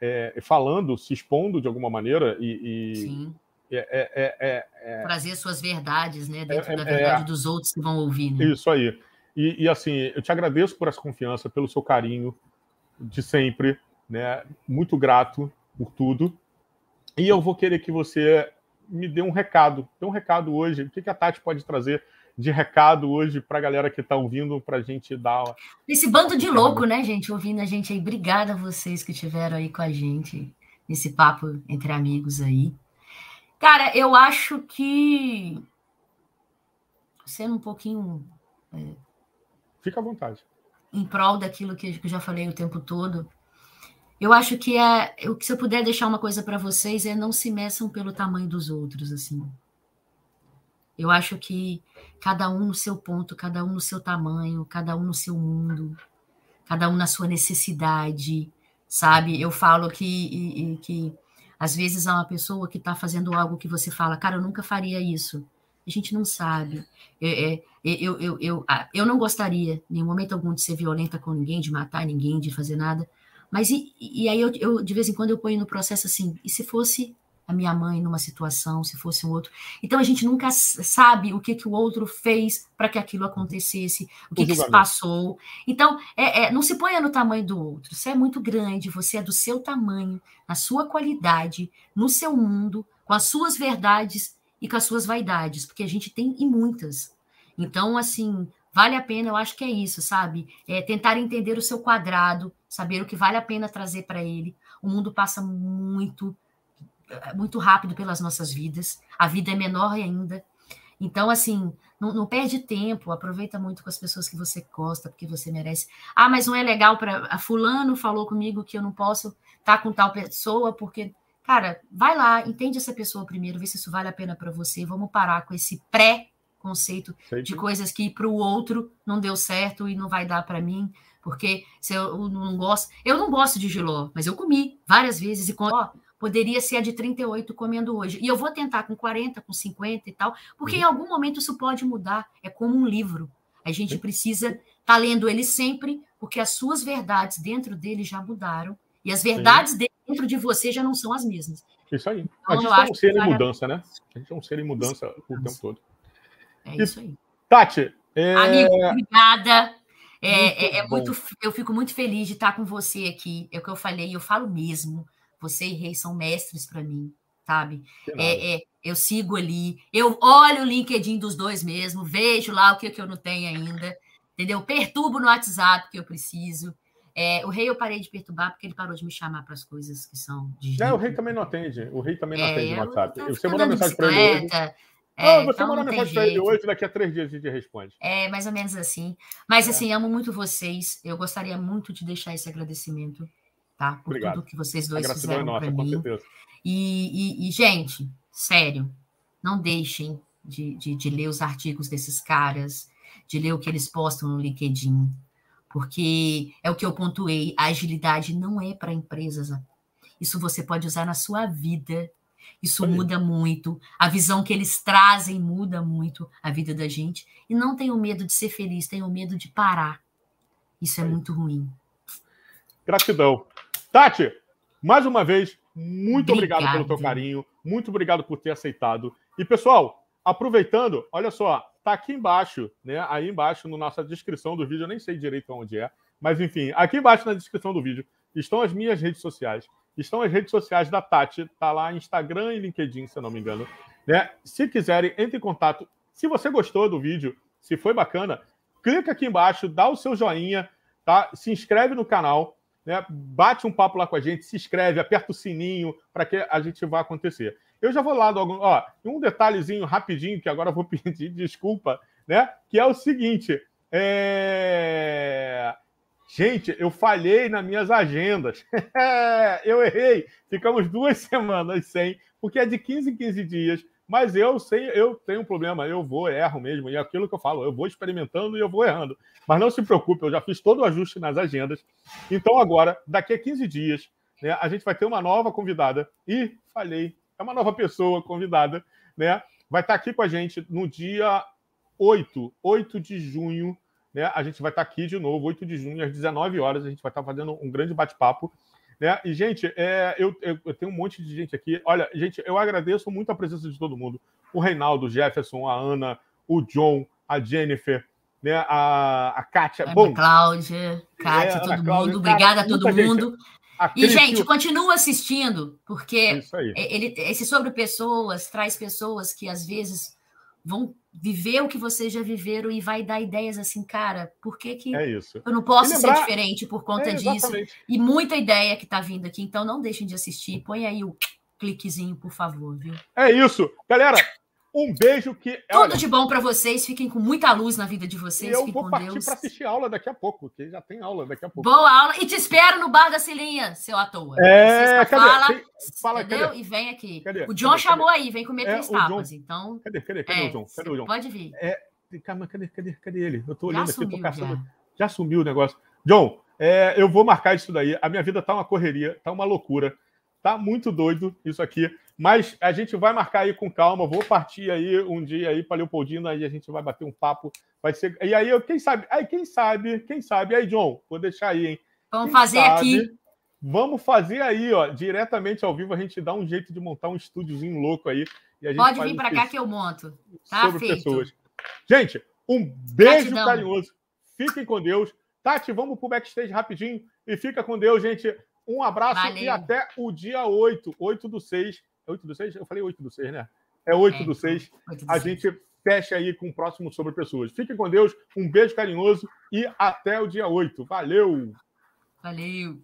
é, falando, se expondo de alguma maneira e. e Sim. É, é, é, é Trazer suas verdades, né? Dentro da verdade dos outros que vão ouvir. Né? Isso aí. E, e, assim, eu te agradeço por essa confiança, pelo seu carinho de sempre, né? Muito grato por tudo. E eu vou querer que você me dê um recado. Dê um recado hoje. O que, que a Tati pode trazer de recado hoje para a galera que está ouvindo para a gente dar. Esse bando de louco, né, gente, ouvindo a gente aí. Obrigada a vocês que estiveram aí com a gente nesse papo entre amigos aí. Cara, eu acho que sendo um pouquinho. É... Fica à vontade. Em prol daquilo que eu já falei o tempo todo. Eu acho que é, eu, se eu puder deixar uma coisa para vocês é não se meçam pelo tamanho dos outros assim. Eu acho que cada um no seu ponto, cada um no seu tamanho, cada um no seu mundo, cada um na sua necessidade, sabe? Eu falo que, que às vezes há uma pessoa que está fazendo algo que você fala, cara, eu nunca faria isso. A gente não sabe. É, é, eu, eu, eu, eu não gostaria, em momento algum, de ser violenta com ninguém, de matar ninguém, de fazer nada. Mas e, e aí eu, eu, de vez em quando, eu ponho no processo assim, e se fosse a minha mãe numa situação, se fosse um outro. Então a gente nunca sabe o que, que o outro fez para que aquilo acontecesse, o que, que se passou. Então, é, é, não se ponha no tamanho do outro. Você é muito grande, você é do seu tamanho, na sua qualidade, no seu mundo, com as suas verdades e com as suas vaidades, porque a gente tem e muitas. Então, assim, vale a pena, eu acho que é isso, sabe? É tentar entender o seu quadrado, saber o que vale a pena trazer para ele. O mundo passa muito é muito rápido pelas nossas vidas, a vida é menor ainda. Então, assim, não, não, perde tempo, aproveita muito com as pessoas que você gosta, porque você merece. Ah, mas não é legal para. Fulano falou comigo que eu não posso estar tá com tal pessoa, porque. Cara, vai lá, entende essa pessoa primeiro, vê se isso vale a pena para você. Vamos parar com esse pré-conceito de coisas que para o outro não deu certo e não vai dar para mim, porque se eu não gosto. Eu não gosto de giló, mas eu comi várias vezes e. Ó, poderia ser a de 38 comendo hoje. E eu vou tentar com 40, com 50 e tal, porque uhum. em algum momento isso pode mudar. É como um livro. A gente precisa estar tá lendo ele sempre, porque as suas verdades dentro dele já mudaram. E as verdades Sim. dentro de você já não são as mesmas. Isso aí. Então, a gente é um ser em mudança, né? A gente é um ser em mudança o tempo todo. É isso aí. Tati. É... Amigo, obrigada. É, muito é, é muito, eu fico muito feliz de estar com você aqui. É o que eu falei, eu falo mesmo. Você e Rei são mestres para mim, sabe? É, é, eu sigo ali, eu olho o LinkedIn dos dois mesmo, vejo lá o que, que eu não tenho ainda, entendeu? Perturbo no WhatsApp que eu preciso. É, o rei eu parei de perturbar porque ele parou de me chamar para as coisas que são de. É, o rei também não atende. O rei também não é, atende no WhatsApp. Você manda mensagem para ele. Hoje. É, você então manda mensagem para ele hoje, daqui a três dias a gente responde. É, mais ou menos assim. Mas é. assim, amo muito vocês. Eu gostaria muito de deixar esse agradecimento tá? Por Obrigado. tudo que vocês dois fizeram é nossa, para mim. E, e, e, gente, sério, não deixem de, de, de, ler os artigos desses caras, de ler o que eles postam no LinkedIn, porque é o que eu pontuei, a agilidade não é para empresas. Isso você pode usar na sua vida. Isso muda muito. A visão que eles trazem muda muito a vida da gente. E não tenham medo de ser feliz, tenham medo de parar. Isso é muito ruim. Gratidão. Tati, mais uma vez, muito obrigado, obrigado pelo teu carinho, muito obrigado por ter aceitado. E pessoal, aproveitando, olha só, tá aqui embaixo, né? Aí embaixo na nossa descrição do vídeo, eu nem sei direito onde é, mas enfim, aqui embaixo na descrição do vídeo estão as minhas redes sociais, estão as redes sociais da Tati, tá lá Instagram e LinkedIn, se eu não me engano, né? Se quiserem, entre em contato. Se você gostou do vídeo, se foi bacana, clica aqui embaixo, dá o seu joinha, tá? Se inscreve no canal né? Bate um papo lá com a gente, se inscreve, aperta o sininho para que a gente vá acontecer. Eu já vou lá do algum, ó, um detalhezinho rapidinho que agora eu vou *laughs* pedir desculpa, né? Que é o seguinte: é... Gente, eu falhei nas minhas agendas. *laughs* eu errei. Ficamos duas *laughs* semanas sem, porque é de 15 em 15 dias. Mas eu sei, eu tenho um problema, eu vou, erro mesmo. E é aquilo que eu falo, eu vou experimentando e eu vou errando. Mas não se preocupe, eu já fiz todo o ajuste nas agendas. Então, agora, daqui a 15 dias, né, a gente vai ter uma nova convidada. E falei, é uma nova pessoa convidada, né? Vai estar aqui com a gente no dia 8, 8 de junho. Né? A gente vai estar aqui de novo, 8 de junho, às 19 horas. A gente vai estar fazendo um grande bate-papo. Né? E, gente, é, eu, eu, eu, tenho um monte de gente aqui. Olha, gente, eu agradeço muito a presença de todo mundo. O Reinaldo, o Jefferson, a Ana, o John, a Jennifer, né? a, a Kátia. Ana Bom, Cláudia, Kátia, é, todo Cláudia, mundo. Obrigada a todo mundo. E, gente, continua assistindo, porque é ele, esse sobre pessoas traz pessoas que às vezes vão viver o que vocês já viveram e vai dar ideias assim, cara, por que, que é eu não posso lembrar... ser diferente por conta é, disso? E muita ideia que está vindo aqui, então não deixem de assistir. Põe aí o cliquezinho, por favor, viu? É isso. Galera, um beijo que. Tudo olha, de bom para vocês. Fiquem com muita luz na vida de vocês. eu vou partir para assistir aula daqui a pouco, porque já tem aula daqui a pouco. Boa aula. E te espero no bar da Cilinha, seu à toa. É, cadê? Fala, tem, fala, entendeu? Cadê? E vem aqui. Cadê? O John cadê? chamou cadê? aí, vem comer é, três tapas. Então. Cadê? Cadê? Cadê é, o John? Cadê o John? Pode vir. É, calma, cadê, cadê, cadê ele? Eu tô olhando já aqui, sumiu, tô caçando. Já. já sumiu o negócio. John, é, eu vou marcar isso daí. A minha vida tá uma correria, tá uma loucura. Tá muito doido isso aqui. Mas a gente vai marcar aí com calma. Vou partir aí um dia aí para Leopoldina, aí a gente vai bater um papo. Vai ser. E aí, eu, quem sabe? Aí, quem sabe? Quem sabe? Aí, John, vou deixar aí, hein? Vamos quem fazer sabe, aqui. Vamos fazer aí, ó, diretamente ao vivo. A gente dá um jeito de montar um estúdiozinho louco aí. Pode vir para cá que eu monto. Tá sobre feito. pessoas. Gente, um beijo Gratidão. carinhoso. Fiquem com Deus. Tati, vamos pro backstage rapidinho e fica com Deus, gente. Um abraço Valeu. e até o dia 8, 8 do 6. É 8 do 6? Eu falei 8 do 6, né? É 8 é, do 6. 8 do a 6. gente fecha aí com o próximo sobre pessoas. Fiquem com Deus, um beijo carinhoso e até o dia 8. Valeu! Valeu!